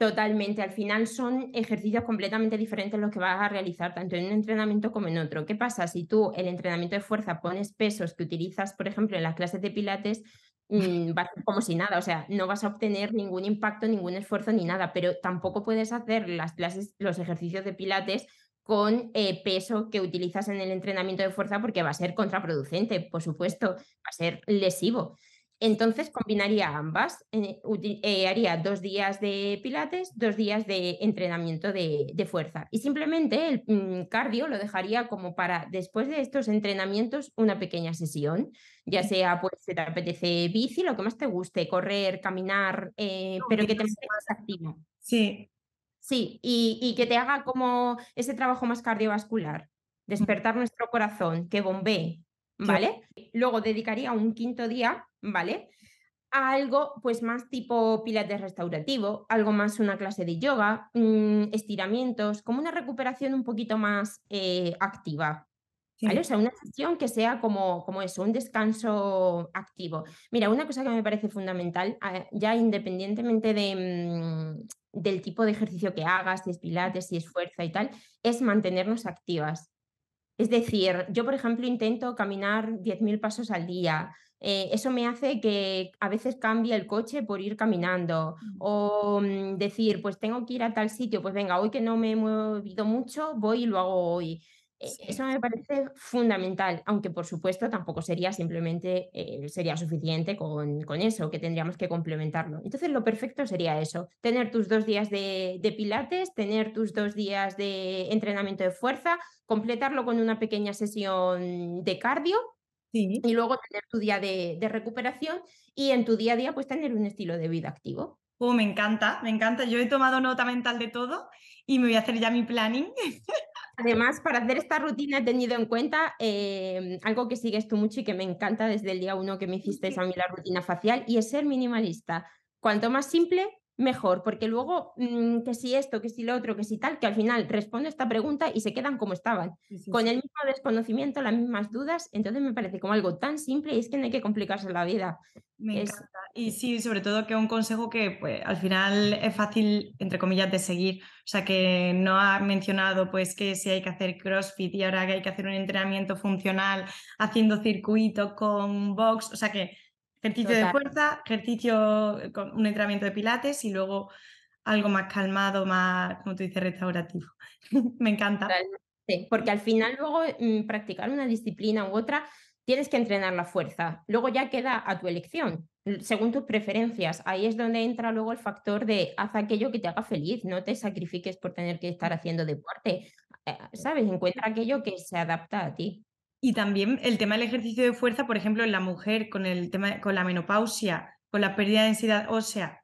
Totalmente, al final son ejercicios completamente diferentes los que vas a realizar, tanto en un entrenamiento como en otro. ¿Qué pasa si tú el entrenamiento de fuerza pones pesos que utilizas, por ejemplo, en las clases de pilates, mmm, va a ser como si nada, o sea, no vas a obtener ningún impacto, ningún esfuerzo ni nada, pero tampoco puedes hacer las clases, los ejercicios de pilates con eh, peso que utilizas en el entrenamiento de fuerza porque va a ser contraproducente, por supuesto, va a ser lesivo. Entonces combinaría ambas, eh, eh, haría dos días de pilates, dos días de entrenamiento de, fuerza y simplemente el mm, cardio lo dejaría como para después de estos entrenamientos una pequeña sesión, ya sea pues si te apetece bici, lo que más te guste, correr, caminar, eh, pero que te mantengas activo. Sí. Sí, y, y que te haga como ese trabajo más cardiovascular, despertar nuestro corazón, que bombee, ¿vale? Luego dedicaría un quinto día, ¿vale? A algo pues más tipo pilates restaurativo, algo más una clase de yoga, mm, estiramientos, como una recuperación un poquito más eh, activa. ¿Vale? O sea, una sesión que sea como, como eso, un descanso activo. Mira, una cosa que me parece fundamental, ah, ya independientemente de, mm, del tipo de ejercicio que hagas, si es pilates, si es fuerza y tal, es mantenernos activas. Es decir, yo, por ejemplo, intento caminar 10.000 pasos al día. Eh, eso me hace que a veces cambie el coche por ir caminando. O mm, decir, pues tengo que ir a tal sitio, pues venga, hoy que no me he movido mucho, voy y lo hago hoy. Eh, eso me parece fundamental, aunque por supuesto tampoco sería simplemente, eh, sería suficiente con, con, eso, que tendríamos que complementarlo. Entonces lo perfecto sería eso, tener tus dos días de, de, pilates, tener tus dos días de entrenamiento de fuerza, completarlo con una pequeña sesión de cardio y luego tener tu día de, de recuperación y en tu día a día pues tener un estilo de vida activo. Oh, me encanta, me encanta. Yo he tomado nota mental de todo y me voy a hacer ya mi planning. Además, para hacer esta rutina he tenido en cuenta em, algo que sigues tú mucho y que me encanta desde el día uno que me hiciste a mí la rutina facial y es ser minimalista. Cuanto más simple, mejor, porque luego mm, que si esto, que si lo otro, que si tal, que al final responde esta pregunta y se quedan como estaban, con el mismo desconocimiento, las mismas dudas, entonces me parece como algo tan simple y es que no hay que complicarse la vida. Me encanta. Y sí, sobre todo que un consejo que pues, al final es fácil, entre comillas, de seguir. O sea, que no ha mencionado pues que si hay que hacer CrossFit y ahora que hay que hacer un entrenamiento funcional haciendo circuitos con box. O sea, que Ejercicio de fuerza, ejercicio con un entrenamiento de pilates y luego algo más calmado, más, como tú dices, restaurativo. Me encanta. Sí, porque al final luego mm, practicar una disciplina u otra tienes que entrenar la fuerza. Luego ya queda a tu elección, según tus preferencias. Ahí es donde entra luego el factor de haz aquello que te haga feliz, no te sacrifiques por tener que estar haciendo deporte. Eh, ¿Sabes? Encuentra aquello que se adapta a ti. Y también el tema del ejercicio de fuerza, por ejemplo, en la mujer, con el tema, con la menopausia, con la pérdida de densidad ósea,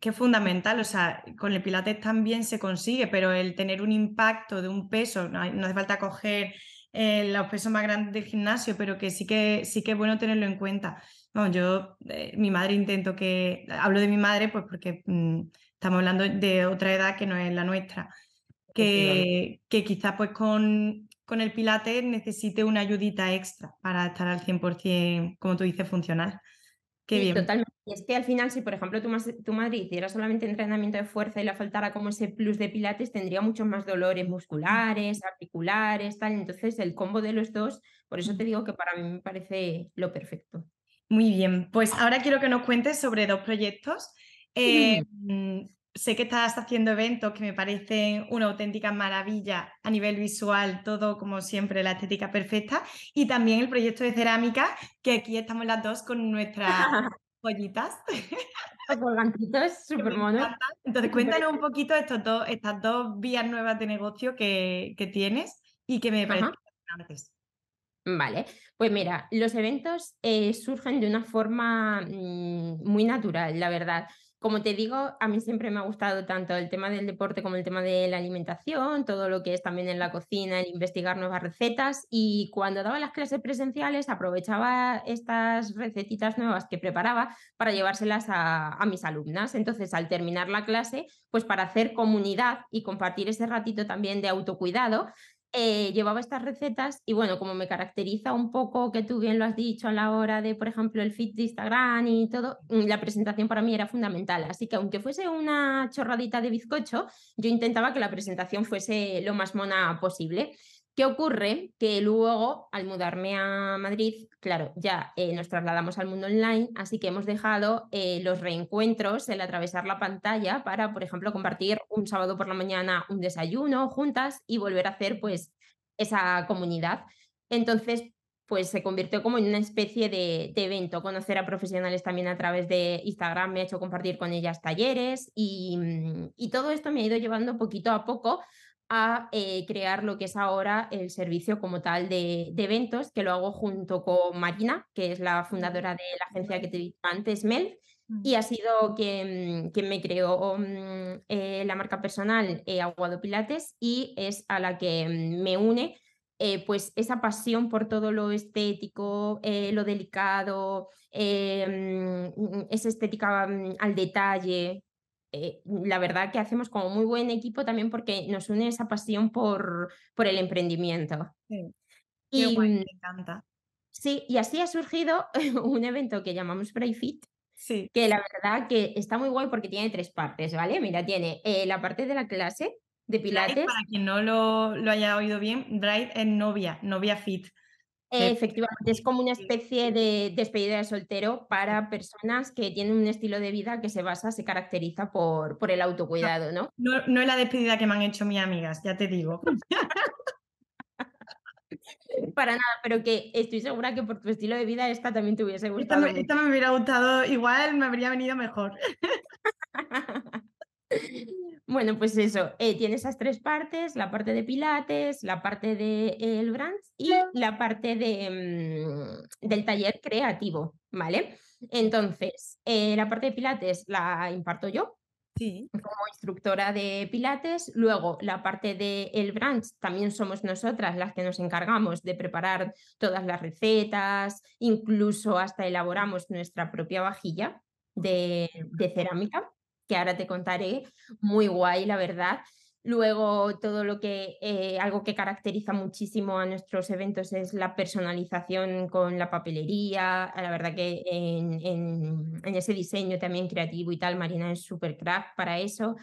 que es fundamental. O sea, con el pilates también se consigue, pero el tener un impacto de un peso, no, hace falta coger eh, los pesos más grandes del gimnasio, pero que sí que sí que es bueno tenerlo en cuenta. No, yo, eh, mi madre intento que, hablo de mi madre, pues porque mm, estamos hablando de otra edad que no es la nuestra, que, que quizás pues con con el Pilates necesite una ayudita extra para estar al 100%, como tú dices, funcional. Qué bien. Totalmente. Y es que al final, si por ejemplo tu, tu madre hiciera solamente entrenamiento de fuerza y le faltara como ese plus de pilates, tendría muchos más dolores musculares, articulares, tal. Entonces, el combo de los dos, por eso te digo que para mí me parece lo perfecto. Muy bien, pues ahora quiero que nos cuentes sobre dos proyectos. Eh, sé que estás haciendo eventos que me parecen una auténtica maravilla a nivel visual, todo como siempre, la estética perfecta, y también el proyecto de cerámica, que aquí estamos las dos con nuestras pollitas. Colgantitos, súper monos. Entonces, cuéntanos un poquito estos dos, estas dos vías nuevas de negocio que, que tienes y que me parecen interesantes. Vale, pues mira, los eventos eh, surgen de una forma mm, muy natural, la verdad. Como te digo, a mí siempre me ha gustado tanto el tema del deporte como el tema de la alimentación, todo lo que es también en la cocina, el investigar nuevas recetas y cuando daba las clases presenciales aprovechaba estas recetitas nuevas que preparaba para llevárselas a, a mis alumnas. Entonces, al terminar la clase, pues para hacer comunidad y compartir ese ratito también de autocuidado, eh, llevaba estas recetas y bueno, como me caracteriza un poco, que tú bien lo has dicho a la hora de, por ejemplo, el feed de Instagram y todo, mm, la presentación para mí era fundamental. Así que aunque fuese una chorradita de bizcocho, yo intentaba que la presentación fuese lo más mona posible. ¿Qué ocurre? Que luego, al mudarme a Madrid, claro, ya eh, nos trasladamos al mundo online, así que hemos dejado eh, los reencuentros, el atravesar la pantalla para, por ejemplo, compartir un sábado por la mañana un desayuno juntas y volver a hacer pues esa comunidad. Entonces, pues se convirtió como en una especie de, evento, conocer a profesionales también a través de Instagram, me ha hecho compartir con ellas talleres y, mm, y todo esto me ha ido llevando poquito a poco a eh, crear lo que es ahora el servicio como tal de, eventos, que lo hago junto con Marina, que es la fundadora de la agencia que te dije antes, Mel, mm. y ha sido quien, quien me creó mm, eh, la marca personal eh, Aguado Pilates y es a la que mm, me une pues esa pasión por todo lo estético, lo delicado, esa estética al detalle, eh, la verdad que hacemos como muy buen equipo también porque nos une esa pasión por, por el emprendimiento. Sí. y, me encanta. Sí, y así ha surgido un evento que llamamos Fit sí. que la verdad que está muy guay porque tiene tres partes, ¿vale? Mira, tiene eh, la parte de la clase de Pilates. para quien no lo, lo haya oído bien, Drive es novia, novia fit. Efectivamente, es como una especie de despedida de soltero para personas que tienen un estilo de vida que se basa, se caracteriza por, por el autocuidado, ¿no? ¿no? No es la despedida que me han hecho mis amigas, ya te digo. Para nada, pero que estoy segura que por tu estilo de vida esta también te hubiese gustado. esta me hubiera gustado, igual me habría venido mejor. Bueno, pues eso, eh, tiene esas tres partes, la parte de pilates, la parte del de, el brand y la parte de, mm, del taller creativo, ¿vale? Entonces, eh, la parte de pilates la imparto yo. Sí. Como instructora de Pilates. Luego, la parte del el brand también somos nosotras las que nos encargamos de preparar todas las recetas, incluso hasta elaboramos nuestra propia vajilla de, de cerámica que ahora te contaré, muy guay, la verdad. Luego, todo lo que, eh, algo que caracteriza muchísimo a nuestros eventos es la personalización con la papelería. La verdad que en, en ese diseño también creativo y tal, Marina es súper crack para eso.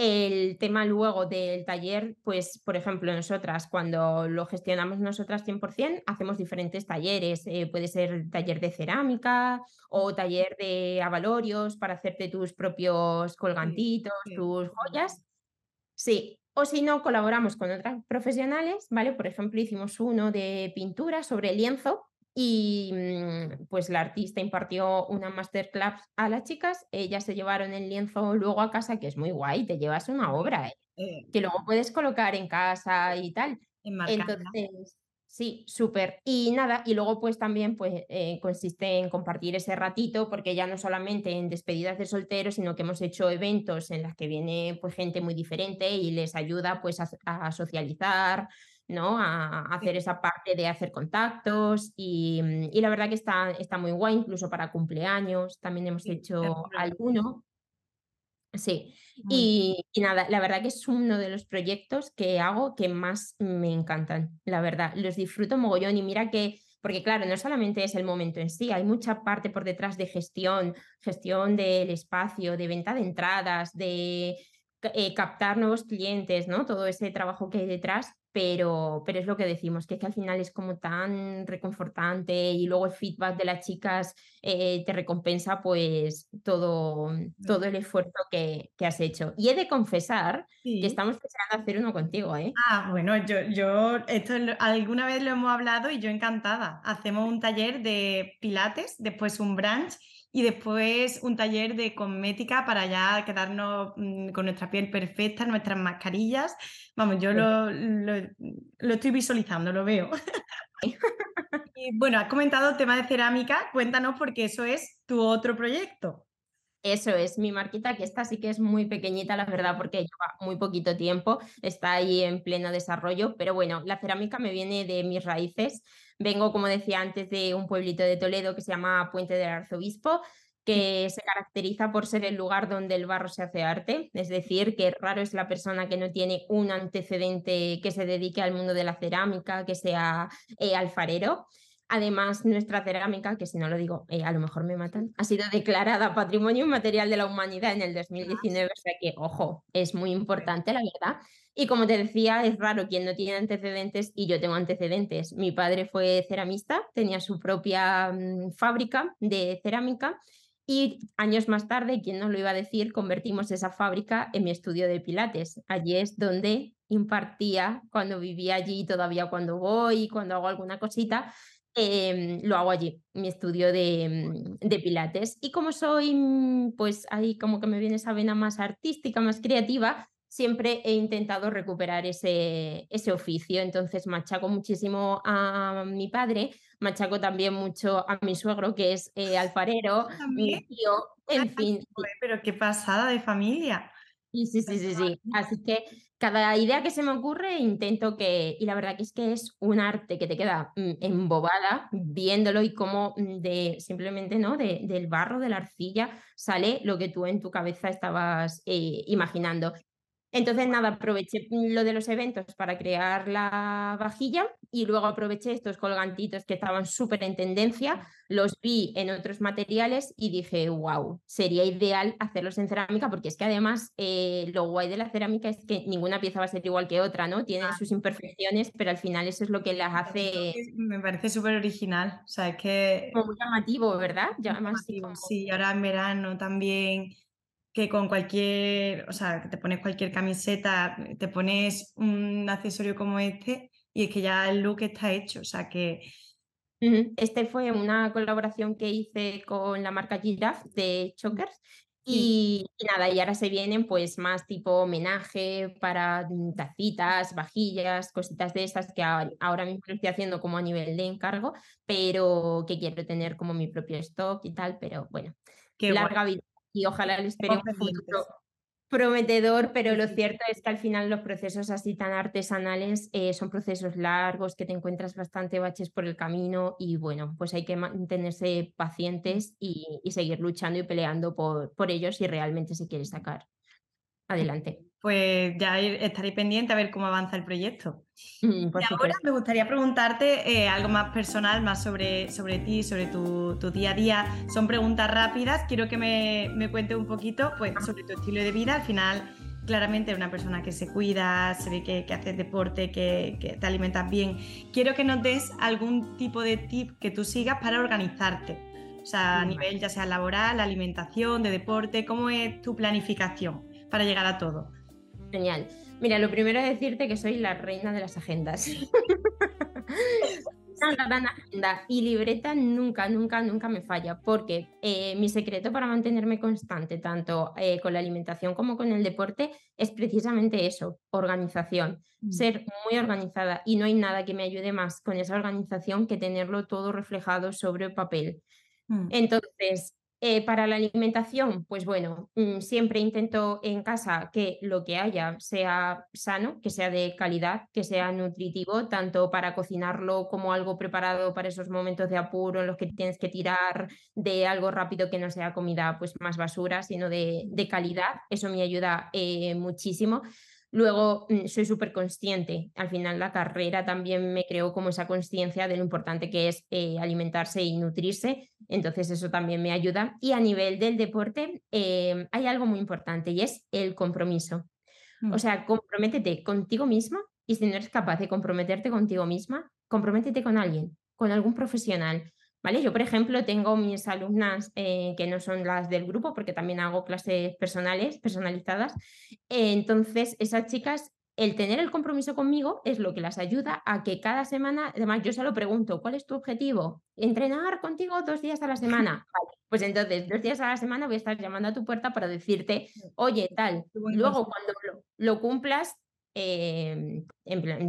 El tema luego del taller, pues, por ejemplo, nosotras cuando lo gestionamos nosotras 100%, hacemos diferentes talleres. Eh, puede ser taller de cerámica o taller de avalorios para hacerte tus propios colgantitos, tus joyas. Sí, o si no, colaboramos con otras profesionales, ¿vale? Por ejemplo, hicimos uno de pintura sobre lienzo y mm, pues la artista impartió una masterclass a las chicas, ellas se llevaron el lienzo luego a casa, que es muy guay, te llevas una obra, ¿eh? Que luego puedes colocar en casa y tal. Entonces, sí, súper. Y nada, y luego pues también pues eh, consiste en compartir ese ratito, porque ya no solamente en despedidas de solteros, sino que hemos hecho eventos en las que viene pues gente muy diferente y les ayuda pues a socializar, ¿no? A, hacer esa parte de hacer contactos y, mm, y, la verdad que está, está muy guay, incluso para cumpleaños, también hemos hecho alguno. Sí, y, y, nada, la verdad que es uno de los proyectos que hago que más me encantan, la verdad, los disfruto mogollón y mira que, porque claro, no solamente es el momento en sí, hay mucha parte por detrás de gestión, gestión del espacio, de venta de entradas, de eh, captar nuevos clientes, ¿no? Todo ese trabajo que hay detrás, pero, pero es lo que decimos, que es que al final es como tan reconfortante y luego el feedback de las chicas eh, te recompensa pues todo, todo el esfuerzo que, que, has hecho. Y he de confesar que estamos pensando hacer uno contigo, ¿eh? Ah, bueno, yo, yo, esto alguna vez lo hemos hablado y yo encantada. Hacemos un taller de pilates, después un brunch y después un taller de cosmética para ya quedarnos mm, con nuestra piel perfecta, nuestras mascarillas. Vamos, yo lo, lo, estoy visualizando, lo veo. Y bueno, has comentado el tema de cerámica, cuéntanos porque eso es tu otro proyecto. Eso es, mi marquita, que esta sí que es muy pequeñita, la verdad, porque lleva muy poquito tiempo, está ahí en pleno desarrollo, pero bueno, la cerámica me viene de mis raíces. Vengo, como decía antes, de un pueblito de Toledo que se llama Puente del Arzobispo, que se caracteriza por ser el lugar donde el barro se hace arte, es decir, que raro es la persona que no tiene un antecedente que se dedique al mundo de la cerámica, que sea eh, alfarero. Además, nuestra cerámica, que si no lo digo, eh, a lo mejor me matan, ha sido declarada Patrimonio Inmaterial de la Humanidad en el 2019, o sea que, ojo, es muy importante, la verdad. Y como te decía, es raro quien no tiene antecedentes y yo tengo antecedentes. Mi padre fue ceramista, tenía su propia mm, fábrica de cerámica y años más tarde, quien no lo iba a decir, convertimos esa fábrica en mi estudio de Pilates. Allí es donde impartía cuando vivía allí, todavía cuando voy, cuando hago alguna cosita, em, lo hago allí, mi estudio de, mm, de, Pilates. Y como soy, mm, pues ahí como que me viene esa vena más artística, más creativa, siempre he intentado recuperar ese, ese oficio. Entonces machaco muchísimo a mi padre, machaco también mucho a mi suegro, que es eh, alfarero, mi tío, en fin. Pero qué pasada de familia. Sí, sí, sí, sí, sí. Así que cada idea que se me ocurre intento que, y la verdad que es que es un arte que te queda mm, embobada viéndolo y cómo mm, de simplemente, ¿no? De, del barro, de la arcilla, sale lo que tú en tu cabeza estabas eh, imaginando. Entonces, nada, aproveché lo de los eventos para crear la vajilla y luego aproveché estos colgantitos que estaban súper en tendencia, los vi en otros materiales y dije, wow, sería ideal hacerlos en cerámica porque es que además eh, lo guay de la cerámica es que ninguna pieza va a ser igual que otra, ¿no? Tienen sus imperfecciones, pero al final eso es lo que las hace... Me parece súper original, o sea, es que... Como muy llamativo, ¿verdad? Ya, Sí, ahora en verano también que con cualquier, o sea, que te pones cualquier camiseta, te pones un accesorio como este y es que ya el look está hecho, o sea que... Este fue una colaboración que hice con la marca Giraffe de Chokers y, nada, y ahora se vienen pues más tipo homenaje para mm, tacitas, vajillas, cositas de esas que ahora mismo estoy haciendo como a nivel de encargo, pero que quiero tener como mi propio stock y tal, pero bueno, Qué larga vida y ojalá les espere un futuro prometedor, pero lo cierto es que al final los procesos así tan artesanales eh, son procesos largos, que te encuentras bastante baches por el camino y bueno, pues hay que mantenerse pacientes y, y seguir luchando y peleando por, por ellos si realmente se quiere sacar adelante. Pues ya estaré pendiente a ver cómo avanza el proyecto. Mm, y ahora me gustaría preguntarte eh, algo más personal, más sobre, sobre ti, sobre tu, tu, día a día. Son preguntas rápidas. Quiero que me, me cuentes un poquito pues, sobre tu estilo de vida. Al final, claramente eres una persona que se cuida, se ve que, que haces deporte, que, que, te alimentas bien. Quiero que nos des algún tipo de tip que tú sigas para organizarte. O sea, a nivel ya sea laboral, alimentación, de deporte, ¿cómo es tu planificación para llegar a todo? Genial. Mira, lo primero es decirte que soy la reina de las agendas. Una gran agenda y libreta nunca, nunca, nunca me falla, porque eh, mi secreto para mantenerme constante, tanto eh, con la alimentación como con el deporte, es precisamente eso, organización, mm. ser muy organizada y no hay nada que me ayude más con esa organización que tenerlo todo reflejado sobre papel. Mm. Entonces, eh, para la alimentación, pues bueno, mm, siempre intento en casa que lo que haya sea sano, que sea de calidad, que sea nutritivo, tanto para cocinarlo como algo preparado para esos momentos de apuro en los que tienes que tirar de algo rápido que no sea comida pues más basura, sino de, calidad. Eso me ayuda eh, muchísimo. Luego mm, soy súper consciente. Al final la carrera también me creó como esa conciencia de lo importante que es eh, alimentarse y nutrirse. Entonces eso también me ayuda. Y a nivel del deporte em, hay algo muy importante y es el compromiso. O mm. sea, comprométete contigo misma y si no eres capaz de comprometerte contigo misma, comprométete con alguien, con algún profesional. ¿Vale? Yo, por ejemplo, tengo mis alumnas eh, que no son las del grupo, porque también hago clases personales, personalizadas. entonces, esas chicas, el tener el compromiso conmigo es lo que las ayuda a que cada semana, además, yo se lo pregunto, ¿cuál es tu objetivo? Entrenar contigo dos días a la semana. pues entonces, dos días a la semana voy a estar llamando a tu puerta para decirte, oye, tal. Luego, cuando lo, lo cumplas, em,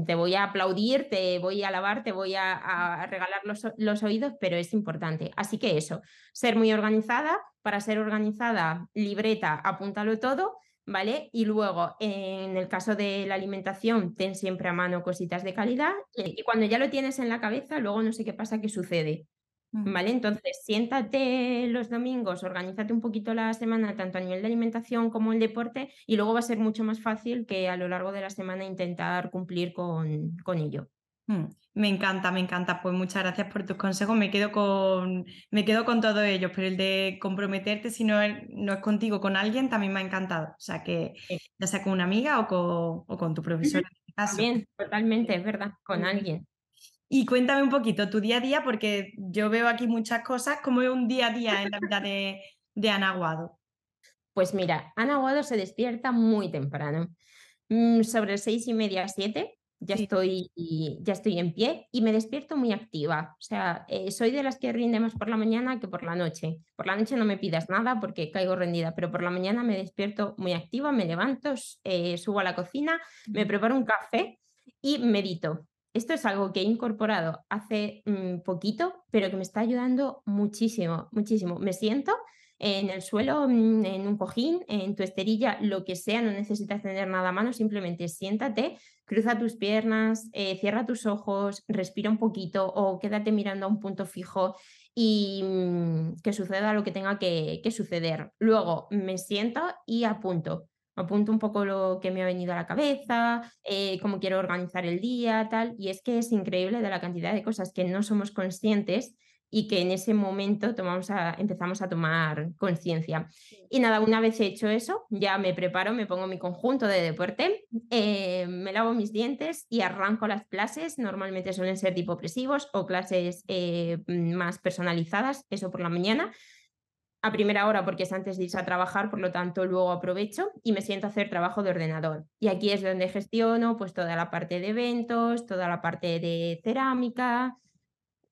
te voy a aplaudir, te voy a alabar, te voy a, regalar los, los, oídos, pero es importante. Así que eso, ser muy organizada. Para ser organizada, libreta, apúntalo todo, ¿vale? Y luego, en el caso de la alimentación, ten siempre a mano cositas de calidad. Y cuando ya lo tienes en la cabeza, luego no sé qué pasa, qué sucede. Mm. ¿Vale? Entonces, siéntate los domingos, organízate un poquito la semana, tanto a nivel de alimentación como el deporte, y luego va a ser mucho más fácil que a lo largo de la semana intentar cumplir con, con ello. Mm, me encanta, me encanta. Pues muchas gracias por tus consejos. Me quedo con, me quedo con todos ellos, pero el de comprometerte si no es, no es contigo, con alguien, también me ha encantado. O sea que ya sea con una amiga o con, o con tu profesor. También, totalmente, es verdad, con alguien. Y cuéntame un poquito tu día a día, porque yo veo aquí muchas cosas. ¿Cómo es un día a día en la vida de, de Ana Aguado? Pues mira, Ana Aguado se despierta muy temprano, mm, sobre seis y media, siete. Ya, estoy, ya estoy en pie y me despierto muy activa. O sea, eh, soy de las que rinde más por la mañana que por la noche. Por la noche no me pidas nada porque caigo rendida, pero por la mañana me despierto muy activa, me levanto, eh, subo a la cocina, me preparo un café y medito. Esto es algo que he incorporado hace mm, poquito, pero que me está ayudando muchísimo, muchísimo. Me siento en el suelo, mm, en un cojín, en tu esterilla, lo que sea, no necesitas tener nada a mano, simplemente siéntate, cruza tus piernas, eh, cierra tus ojos, respira un poquito o quédate mirando a un punto fijo y mm, que suceda lo que tenga que, que suceder. Luego me siento y apunto apunto un poco lo que me ha venido a la cabeza, eh, cómo quiero organizar el día, tal, y es que es increíble de la cantidad de cosas que no somos conscientes y que en ese momento tomamos a, empezamos a tomar conciencia. Y nada, una vez hecho eso, ya me preparo, me pongo mi conjunto de deporte, eh, me lavo mis dientes y arranco las clases. Normalmente suelen ser tipo opresivos o clases eh, más personalizadas, eso por la mañana a primera hora porque es antes de irse a trabajar, por lo tanto luego aprovecho y me siento a hacer trabajo de ordenador. Y aquí es donde gestiono pues toda la parte de eventos, toda la parte de cerámica,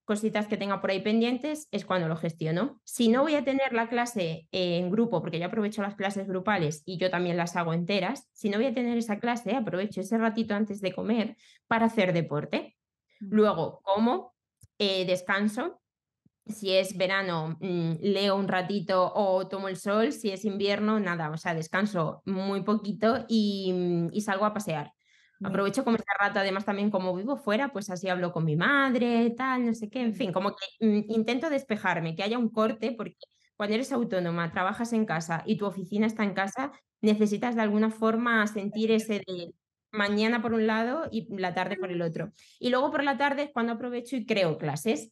cositas que tenga por ahí pendientes, es cuando lo gestiono. Si no voy a tener la clase en grupo, porque yo aprovecho las clases grupales y yo también las hago enteras, si no voy a tener esa clase, aprovecho ese ratito antes de comer para hacer deporte. Luego como, eh, descanso si es verano, mm, leo un ratito o tomo el sol. Si es invierno, nada, o sea, descanso muy poquito y, mm, salgo a pasear. Aprovecho como este rato, además también como vivo fuera, pues así hablo con mi madre, tal, no sé qué, en fin, como que mm, intento despejarme, que haya un corte, porque cuando eres autónoma, trabajas en casa y tu oficina está en casa, necesitas de alguna forma sentir ese de mañana por un lado y la tarde por el otro. Y luego por la tarde es cuando aprovecho y creo clases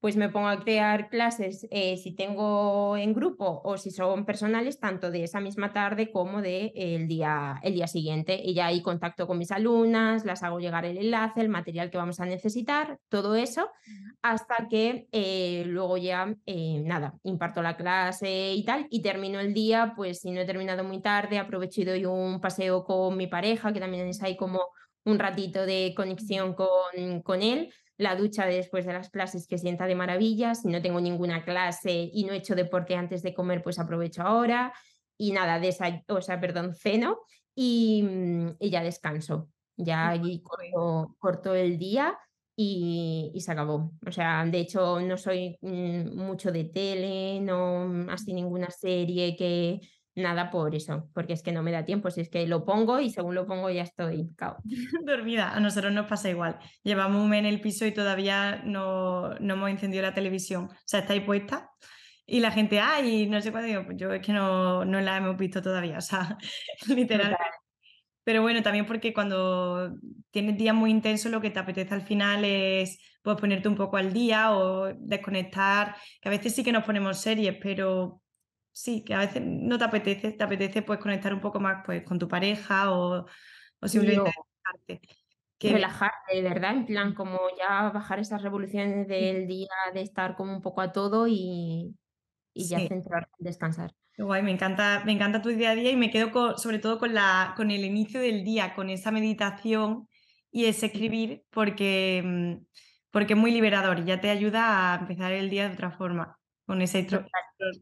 pues me pongo a crear clases eh, si tengo en grupo o si son personales, tanto de esa misma tarde como de, el, día, el día siguiente. Y ya ahí contacto con mis alumnas, las hago llegar el enlace, el material que vamos a necesitar, todo eso, hasta que eh, luego ya, eh, nada, imparto la clase y tal, y termino el día, pues si no he terminado muy tarde, aprovecho y doy un paseo con mi pareja, que también es ahí como un ratito de conexión con, con él la ducha después de las clases que sienta de maravilla, si no tengo ninguna clase y no he hecho deporte antes de comer, pues aprovecho ahora. Y nada, de esa, o sea, perdón, ceno y, mm, y ya descanso, ya allí corto, el día y, y, se acabó. O sea, de hecho no soy mm, mucho de tele, no así ninguna serie que nada por eso, porque es que no me da tiempo, si es que lo pongo y según lo pongo ya estoy cao. Dormida, a nosotros nos pasa igual. Llevamos un mes en el piso y todavía no, no hemos encendido la televisión. O sea, está ahí puesta y la gente, ay, no sé cuándo digo, pues yo es que no, no la hemos visto todavía, o sea, literal. Pero bueno, también porque cuando tienes días muy intensos, lo que te apetece al final es pues, ponerte un poco al día o desconectar, que a veces sí que nos ponemos series, pero sí, que a veces no te apetece, te apetece pues conectar un poco más pues con tu pareja o, o simplemente relajarte. Que... Relajarte, de verdad, en plan como ya bajar esas revoluciones del día, de estar como un poco a todo y, y ya centrarte en descansar. guay, me encanta, me encanta tu día a día y me quedo sobre todo con, la, con el inicio del día, con esa meditación y ese escribir, porque, mm, porque es muy liberador y ya te ayuda a empezar el día de otra forma. Con esa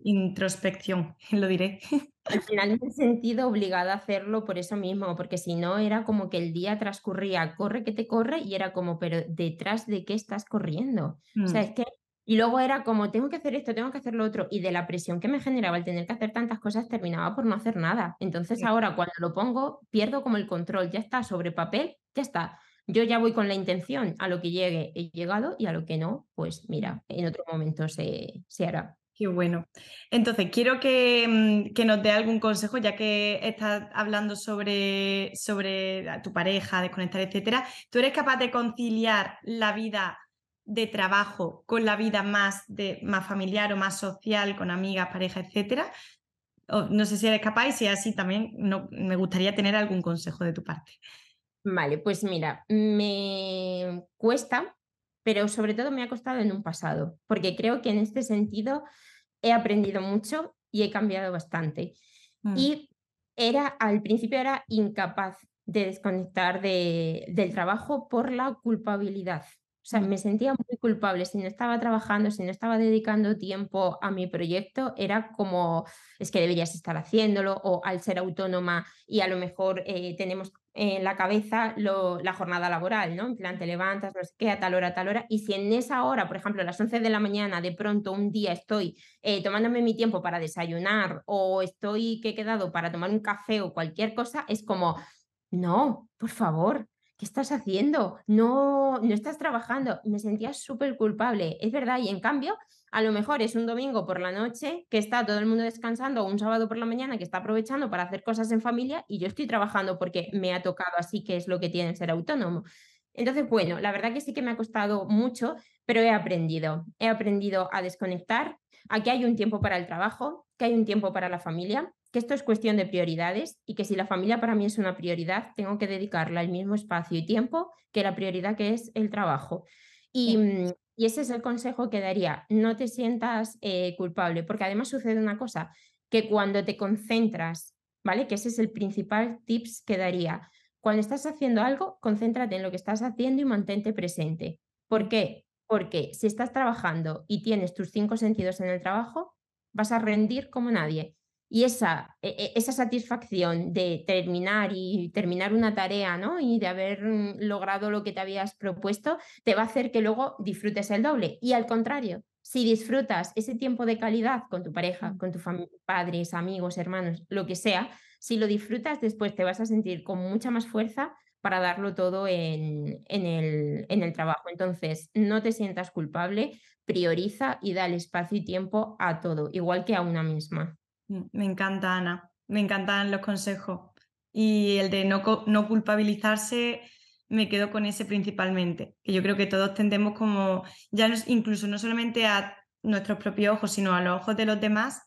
introspección, lo diré. Al final me he sentido obligada a hacerlo por eso mismo, porque si no era como que el día transcurría, corre que te corre, y era como, pero detrás de qué estás corriendo. O sea, mm. es que y luego era como, tengo que hacer esto, tengo que hacer lo otro. Y de la presión que me generaba el tener que hacer tantas cosas, terminaba por no hacer nada. Entonces ahora cuando lo pongo, pierdo como el control. Ya está sobre papel, ya está. Yo ya voy con la intención, a lo que llegue he llegado y a lo que no, pues mira, en otro momento se, se hará. Qué bueno. Entonces, quiero que, mm, que, nos dé algún consejo, ya que estás hablando sobre, sobre tu pareja, desconectar, etcétera. ¿Tú eres capaz de conciliar la vida de trabajo con la vida más, de, más familiar o más social, con amigas, pareja, etcétera? no sé si eres capaz y si así también no, me gustaría tener algún consejo de tu parte. Vale, pues mira, me cuesta, pero sobre todo me ha costado en un pasado, porque creo que en este sentido he aprendido mucho y he cambiado bastante. Mm. Y era, al principio era incapaz de desconectar de, del trabajo por la culpabilidad. O sea, me sentía muy culpable. Si no estaba trabajando, si no estaba dedicando tiempo a mi proyecto, era como, es que deberías estar haciéndolo, o al ser autónoma y a lo mejor eh, tenemos en la cabeza la jornada laboral, ¿no? En plan, te levantas, no sé qué, a tal hora, a tal hora. Y si en esa hora, por ejemplo, a las 11 de la mañana, de pronto un día estoy eh, tomándome mi tiempo para desayunar o estoy que he quedado para tomar un café o cualquier cosa, es como, no, por favor, ¿qué estás haciendo? No, no estás trabajando. Me sentía súper culpable, es verdad. Y en cambio, a lo mejor es un domingo por la noche que está todo el mundo descansando o un sábado por la mañana que está aprovechando para hacer cosas en familia y yo estoy trabajando porque me ha tocado así, que es lo que tiene ser autónomo. Entonces, bueno, la verdad que sí que me ha costado mucho, pero he aprendido. He aprendido a desconectar, a que hay un tiempo para el trabajo, que hay un tiempo para la familia, que esto es cuestión de prioridades y que si la familia para mí es una prioridad, tengo que dedicarle el mismo espacio y tiempo que la prioridad que es el trabajo. Y, mm, ese es el consejo que daría, no te sientas eh, culpable, porque además sucede una cosa, que cuando te concentras, ¿vale? Que ese es el principal tips que daría. Cuando estás haciendo algo, concéntrate en lo que estás haciendo y mantente presente. ¿Por qué? Porque si estás trabajando y tienes tus cinco sentidos en el trabajo, vas a rendir como nadie. Y esa, e, e, esa satisfacción de terminar y terminar una tarea, ¿no? Y de haber mm, logrado lo que te habías propuesto, te va a hacer que luego disfrutes el doble. Y al contrario, si disfrutas ese tiempo de calidad con tu pareja, con tus padres, amigos, hermanos, lo que sea, si lo disfrutas después te vas a sentir con mucha más fuerza para darlo todo en, en, el, en el trabajo. Entonces, no te sientas culpable, prioriza y dale espacio y tiempo a todo, igual que a una misma. Mm, me encanta, Ana. Me encantan los consejos. Y el de no, no culpabilizarse, me quedo con ese principalmente. Que yo creo que todos tendemos como, ya incluso no solamente a nuestros propios ojos, sino a los ojos de los demás.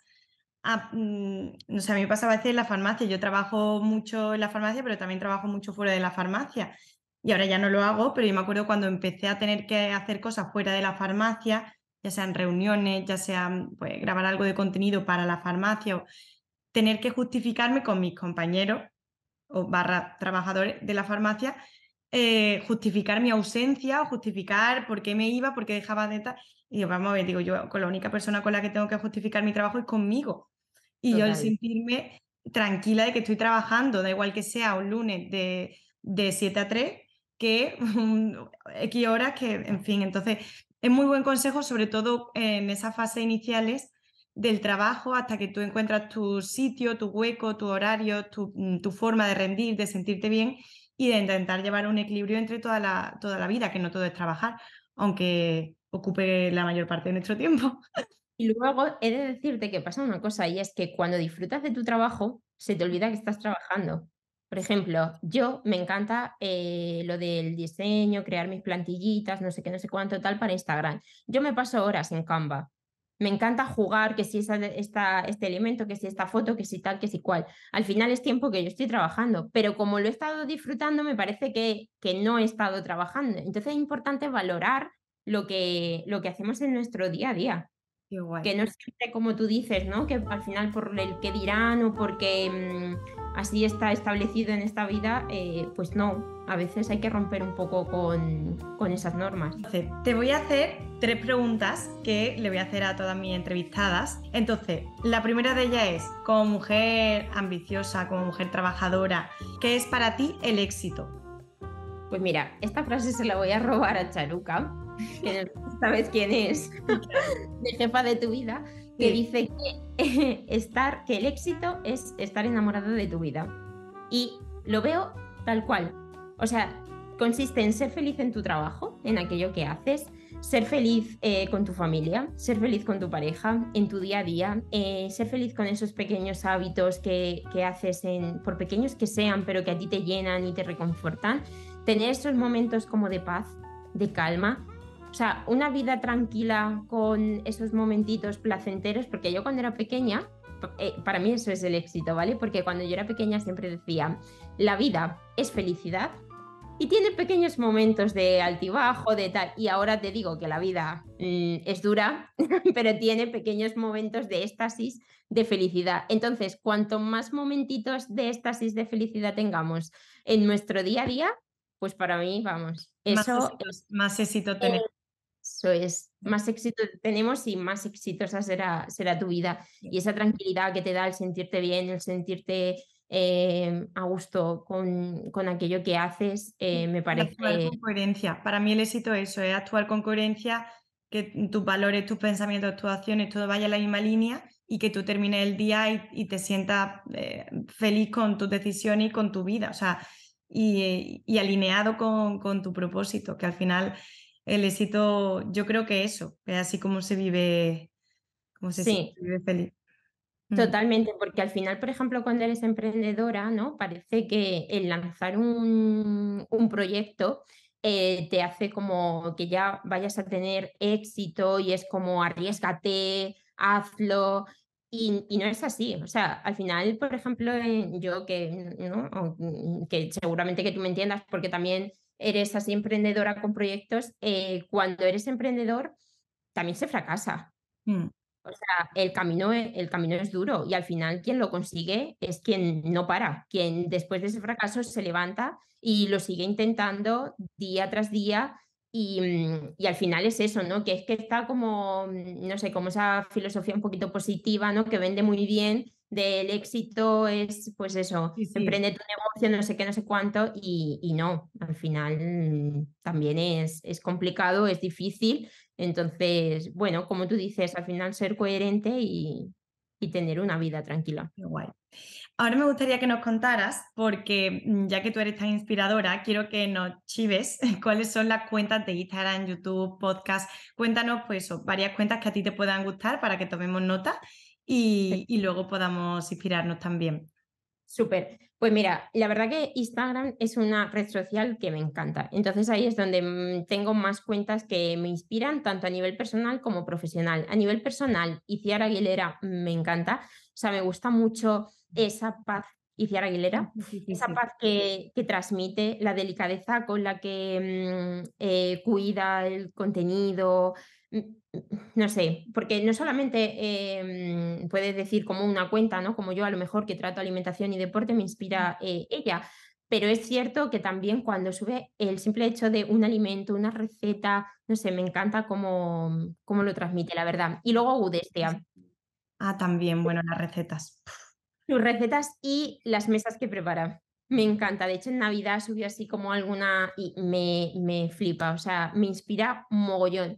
Mm, no sé, a mí me pasa a veces en la farmacia. Yo trabajo mucho en la farmacia, pero también trabajo mucho fuera de la farmacia. Y ahora ya no lo hago, pero yo me acuerdo cuando empecé a tener que hacer cosas fuera de la farmacia, ya sean reuniones, ya sea pues, grabar algo de contenido para la farmacia o tener que justificarme con mis compañeros o barra trabajadores de la farmacia, eh, justificar mi ausencia o justificar por qué me iba, por qué dejaba de estar. Y yo, vamos a ver, digo, yo con la única persona con la que tengo que justificar mi trabajo es conmigo. Y yo el sentirme tranquila de que estoy trabajando, da igual que sea un lunes de, de 7 a 3, que X horas, que, en fin, entonces es muy buen consejo, sobre todo en esas fases iniciales del trabajo hasta que tú encuentras tu sitio, tu hueco, tu horario, mm, tu, forma de rendir, de sentirte bien y de intentar llevar un equilibrio entre toda la, toda la vida, que no todo es trabajar, aunque ocupe la mayor parte de nuestro tiempo. Y luego he de decirte que pasa una cosa y es que cuando disfrutas de tu trabajo, se te olvida que estás trabajando. Por ejemplo, yo me encanta eh, lo del diseño, crear mis plantillitas, no sé qué, no sé cuánto, tal, para Instagram. Yo me paso horas en Canva. Me encanta jugar, que si esa, esta, este elemento, que si esta foto, que si tal, que si cual. Al final es tiempo que yo estoy trabajando, pero como lo he estado disfrutando, me parece que, que no he estado trabajando. Entonces es importante valorar lo que, lo que hacemos en nuestro día a día. Que no es como tú dices, ¿no? Que al final por el que dirán o porque mm, así está establecido en esta vida, eh, pues no, a veces hay que romper un poco con, con esas normas. Te voy a hacer tres preguntas que le voy a hacer a todas mis entrevistadas. Entonces, la primera de ellas es, como mujer ambiciosa, como mujer trabajadora, ¿qué es para ti el éxito? Pues mira, esta frase se la voy a robar a Charuca, que sabes quién es, de jefa de tu vida, que dice que estar, que el éxito es estar enamorado de tu vida. Y lo veo tal cual. O sea, consiste en ser feliz en tu trabajo, en aquello que haces, ser feliz eh, con tu familia, ser feliz con tu pareja, en tu día a día, eh, ser feliz con esos pequeños hábitos que, que haces, en, por pequeños que sean, pero que a ti te llenan y te reconfortan, tener esos momentos como de paz, de calma, o sea, una vida tranquila con esos momentitos placenteros, porque yo cuando era pequeña, eh, para mí eso es el éxito, ¿vale? Porque cuando yo era pequeña siempre decía, la vida es felicidad y tiene pequeños momentos de altibajo, de tal, y ahora te digo que la vida mm, es dura, pero tiene pequeños momentos de éxtasis, de felicidad. Entonces, cuanto más momentitos de éxtasis, de felicidad tengamos en nuestro día a día, pues para mí, vamos, eso es más éxito tener. Eso es, más éxito tenemos y más exitosa será, será tu vida. Y esa tranquilidad que te da el sentirte bien, el sentirte eh, a gusto con, con, aquello que haces, eh, me parece... Actuar con coherencia. Para mí el éxito es eso, es actuar con coherencia, que tus valores, tus pensamientos, tus acciones, todo vaya en la misma línea y que tú termines el día y, te sientas eh, feliz con tus decisiones y con tu vida. O sea, y, y alineado con, con tu propósito, que al final el éxito, yo creo que eso, es así como se vive, como se, vive feliz. Mm. Totalmente, porque al final, por ejemplo, cuando eres emprendedora, ¿no? Parece que el lanzar un, un proyecto eh, te hace como que ya vayas a tener éxito y es como arriesgate, hazlo. Y, y, no es así, o sea, al final, por ejemplo, yo que, ¿no? que seguramente que tú me entiendas, porque también eres así emprendedora con proyectos, eh, cuando eres emprendedor también se fracasa. Mm. O sea, el camino, e, el camino es duro y al final quien lo consigue es quien no para, quien después de ese fracaso se levanta y lo sigue intentando día tras día y, mm, y, al final es eso, ¿no? Que es que está como, mm, no sé, como esa filosofía un poquito positiva, ¿no? Que vende muy bien del éxito es, pues eso, emprende tu negocio, no sé qué, no sé cuánto, y, y no, al final también es, es, complicado, es difícil. Entonces, bueno, como tú dices, al final ser coherente y, y tener una vida tranquila. guay. Ahora me gustaría que nos contaras, porque mm, ya que tú eres tan inspiradora, quiero que nos chives cuáles son las cuentas de Instagram, YouTube, podcast. Cuéntanos, pues, varias cuentas que a ti te puedan gustar para que tomemos nota y, luego podamos inspirarnos también. Súper. Pues mira, la verdad que Instagram es una red social que me encanta. Entonces ahí es donde mm, tengo más cuentas que me inspiran tanto a nivel personal como profesional. A nivel personal, Iciar Aguilera me encanta. O sea, me gusta mucho esa paz, Iciar Aguilera, esa paz que, que, transmite, la delicadeza con la que mm, eh, cuida el contenido, Mm, no sé, porque no solamente eh, puedes decir como una cuenta, ¿no? Como yo a lo mejor que trato alimentación y deporte me inspira eh, ella, pero es cierto que también cuando sube el simple hecho de un alimento, una receta, no sé, me encanta cómo, cómo lo transmite, la verdad. Y luego Udestia. Ah, también, bueno, las recetas. Sus recetas y las mesas que prepara. Me encanta. De hecho, en Navidad subió así como alguna y me, me flipa. O sea, me inspira mogollón.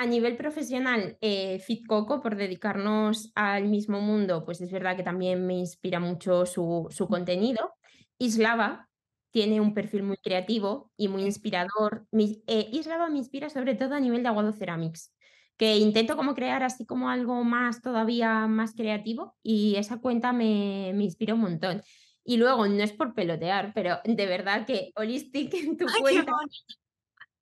A nivel profesional, eh, Fit Coco, por dedicarnos al mismo mundo, pues es verdad que también me inspira mucho su, su contenido. Islava tiene un perfil muy creativo y muy inspirador. Eh, Islava me inspira sobre todo a nivel de Aguado Ceramics, que intento como crear así como algo más todavía más creativo y esa cuenta me, me inspira un montón. Y luego, no es por pelotear, pero de verdad que Holistic en tu cuenta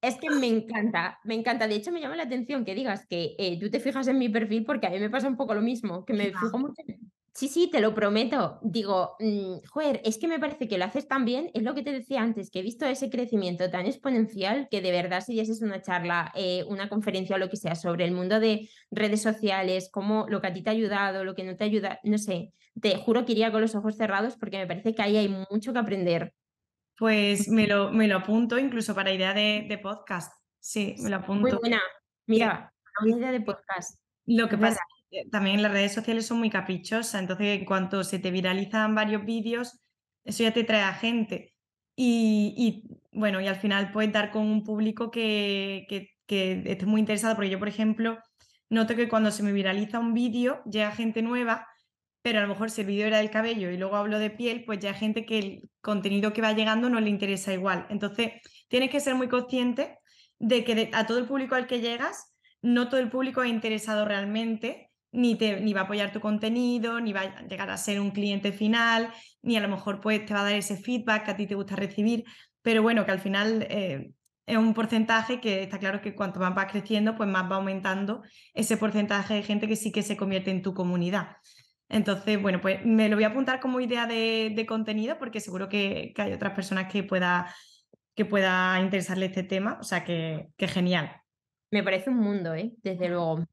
es que me encanta, me encanta. De hecho, me llama la atención que digas que eh, tú te fijas en mi perfil porque a mí me pasa un poco lo mismo, que me fijo mucho. Sí, sí, te lo prometo. Digo, mm, joder, es que me parece que lo haces tan bien, es lo que te decía antes, que he visto ese crecimiento tan exponencial que de verdad si dieses una charla, eh, una conferencia o lo que sea sobre el mundo de redes sociales, cómo lo que a ti te ha ayudado, lo que no te ayuda, no sé, te juro que iría con los ojos cerrados porque me parece que ahí hay mucho que aprender. Pues me lo, me lo apunto incluso para idea de, podcast. Sí, me lo apunto. Muy buena. Mira, una idea de podcast. Lo que pasa también las redes sociales son muy caprichosas, entonces en cuanto se te viralizan varios vídeos, eso ya te trae a gente. Y, bueno, y al final puedes dar con un público que, que, que esté muy interesado, porque yo, por ejemplo, noto que cuando se me viraliza un vídeo, llega gente nueva, pero a lo mejor si el vídeo era del cabello y luego hablo de piel, pues ya hay gente que el contenido que va llegando no le interesa igual. Entonces, tienes que ser muy consciente de que a todo el público al que llegas, no todo el público es interesado realmente ni, te, ni va a apoyar tu contenido, ni va a llegar a ser un cliente final, ni a lo mejor pues, te va a dar ese feedback que a ti te gusta recibir, pero bueno, que al final eh, es un porcentaje que está claro que cuanto más va creciendo, pues más va aumentando ese porcentaje de gente que sí que se convierte en tu comunidad. Entonces, bueno, pues me lo voy a apuntar como idea de, contenido porque seguro que, hay otras personas que pueda, que pueda interesarle este tema, o sea que, que genial. Me parece un mundo, ¿eh? desde luego.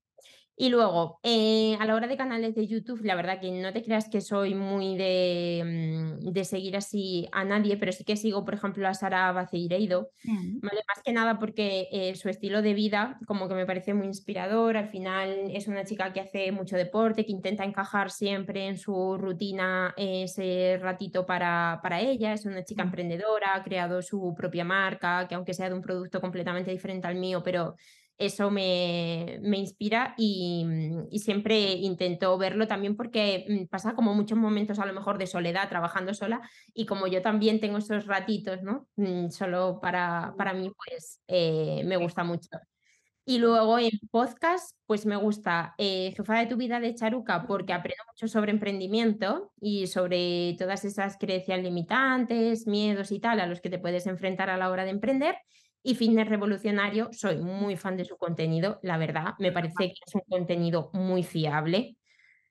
Y luego, eh, a la hora de canales de YouTube, la verdad que no te creas que soy muy de, mm, de seguir así a nadie, pero sí que sigo, por ejemplo, a Sara Baceireido, más que nada porque eh, su estilo de vida como que me parece muy inspirador, al final es una chica que hace mucho deporte, que intenta encajar siempre en su rutina ese ratito para, para ella, es una chica emprendedora, ha creado su propia marca, que aunque sea de un producto completamente diferente al mío, pero eso me, inspira mm, y, siempre intento verlo también porque mm, pasa como muchos momentos a lo mejor de soledad trabajando sola y como yo también tengo esos ratitos, ¿no? Mm, solo para, para mí, pues eh, me gusta mucho. Y luego en podcast, pues me gusta eh, Jefa de tu vida de Charuca porque aprendo mucho sobre emprendimiento y sobre todas esas creencias limitantes, miedos y tal a los que te puedes enfrentar a la hora de emprender. Y Fitness Revolucionario, soy muy fan de su contenido, la verdad, me parece que es un contenido muy fiable.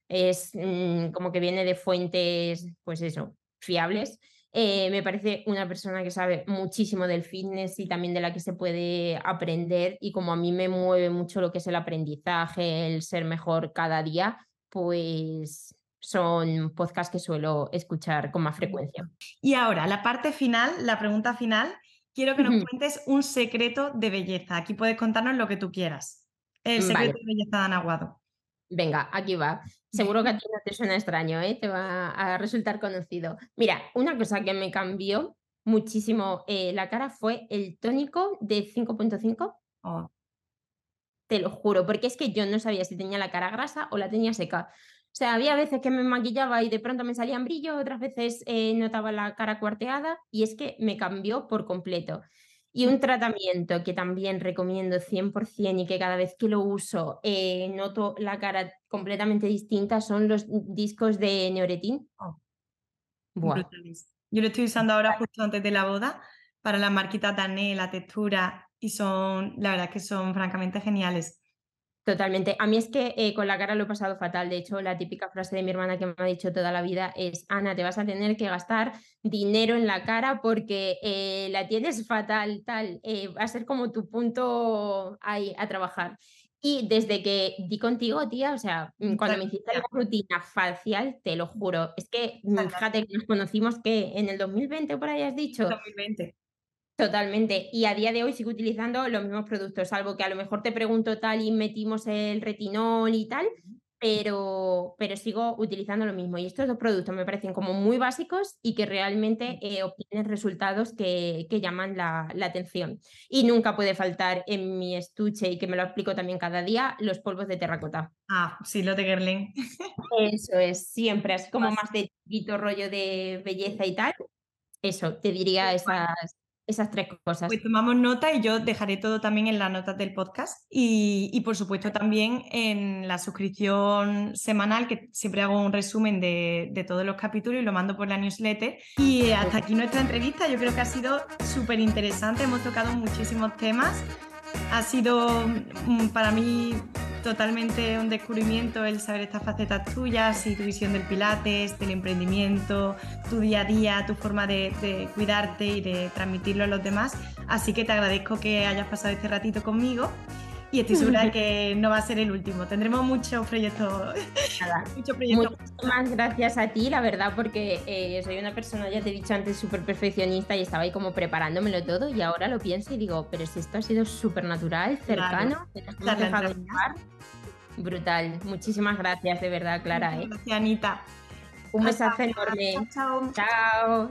Es mm, como que viene de fuentes, pues eso, fiables. Eh, me parece una persona que sabe muchísimo del fitness y también de la que se puede aprender y como a mí me mueve mucho lo que es el aprendizaje, el ser mejor cada día, pues son podcasts que suelo escuchar con más frecuencia. Y ahora, la parte final, la pregunta final, quiero que nos cuentes un secreto de belleza. Aquí puedes contarnos lo que tú quieras. El secreto de belleza de Anaguado. Venga, aquí va. Seguro que a ti no te suena extraño, ¿eh? te va a resultar conocido. Mira, una cosa que me cambió muchísimo eh, la cara fue el tónico de 5.5. Te lo juro, porque es que yo no sabía si tenía la cara grasa o la tenía seca. O sea, había veces que me maquillaba y de pronto me salían brillos, otras veces eh, notaba la cara cuarteada y es que me cambió por completo. Y un tratamiento que también recomiendo 100% y que cada vez que lo uso eh, noto la cara completamente distinta son los discos de Neoretin. Oh. Yo lo estoy usando ahora justo antes de la boda para las marquitas Dané, la textura y son, la verdad que son francamente geniales. Totalmente. A mí es que eh, con la cara lo he pasado fatal. De hecho, la típica frase de mi hermana que me ha dicho toda la vida es, Ana, te vas a tener que gastar dinero en la cara porque eh, la tienes fatal, tal. Eh, va a ser como tu punto ahí a trabajar. Y desde que di contigo, tía, o sea, mm, cuando me hiciste la rutina facial, te lo juro, es que, mm, fíjate que nos conocimos que en el 2020 por ahí has dicho. 2020. Totalmente. Y a día de hoy sigo utilizando los mismos productos, salvo que a lo mejor te pregunto tal y metimos el retinol y tal, pero, pero sigo utilizando lo mismo. Y estos dos productos me parecen como muy básicos y que realmente eh, obtienen resultados que, que llaman la, la, atención. Y nunca puede faltar en mi estuche, y que me lo aplico también cada día, los polvos de terracota. Ah, sí, lo de Gerling. Eso es, siempre, así como más de chiquito rollo de belleza y tal. Eso, te diría esas, esas tres cosas. Pues tomamos nota y yo dejaré todo también en las notas del podcast y, por supuesto también en la suscripción semanal, que siempre hago un resumen de, de, todos los capítulos y lo mando por la newsletter. Y hasta aquí nuestra entrevista, yo creo que ha sido súper interesante, hemos tocado muchísimos temas, ha sido mm, para mí totalmente un descubrimiento el saber estas facetas tuyas y tu visión del pilates, del emprendimiento, tu día a día, tu forma de, de cuidarte y de transmitirlo a los demás. Así que te agradezco que hayas pasado este ratito conmigo y estoy segura de que no va a ser el último. Tendremos muchos proyectos. mucho proyecto. Muchas gracias a ti, la verdad, porque eh, soy una persona, ya te he dicho antes, súper perfeccionista y estaba ahí como preparándomelo todo y ahora lo pienso y digo, pero si esto ha sido súper natural, cercano, claro. Brutal. Muchísimas gracias, de verdad, Clara. ¿eh? Gracias, Anita. Un besazo enorme. Chao. chao.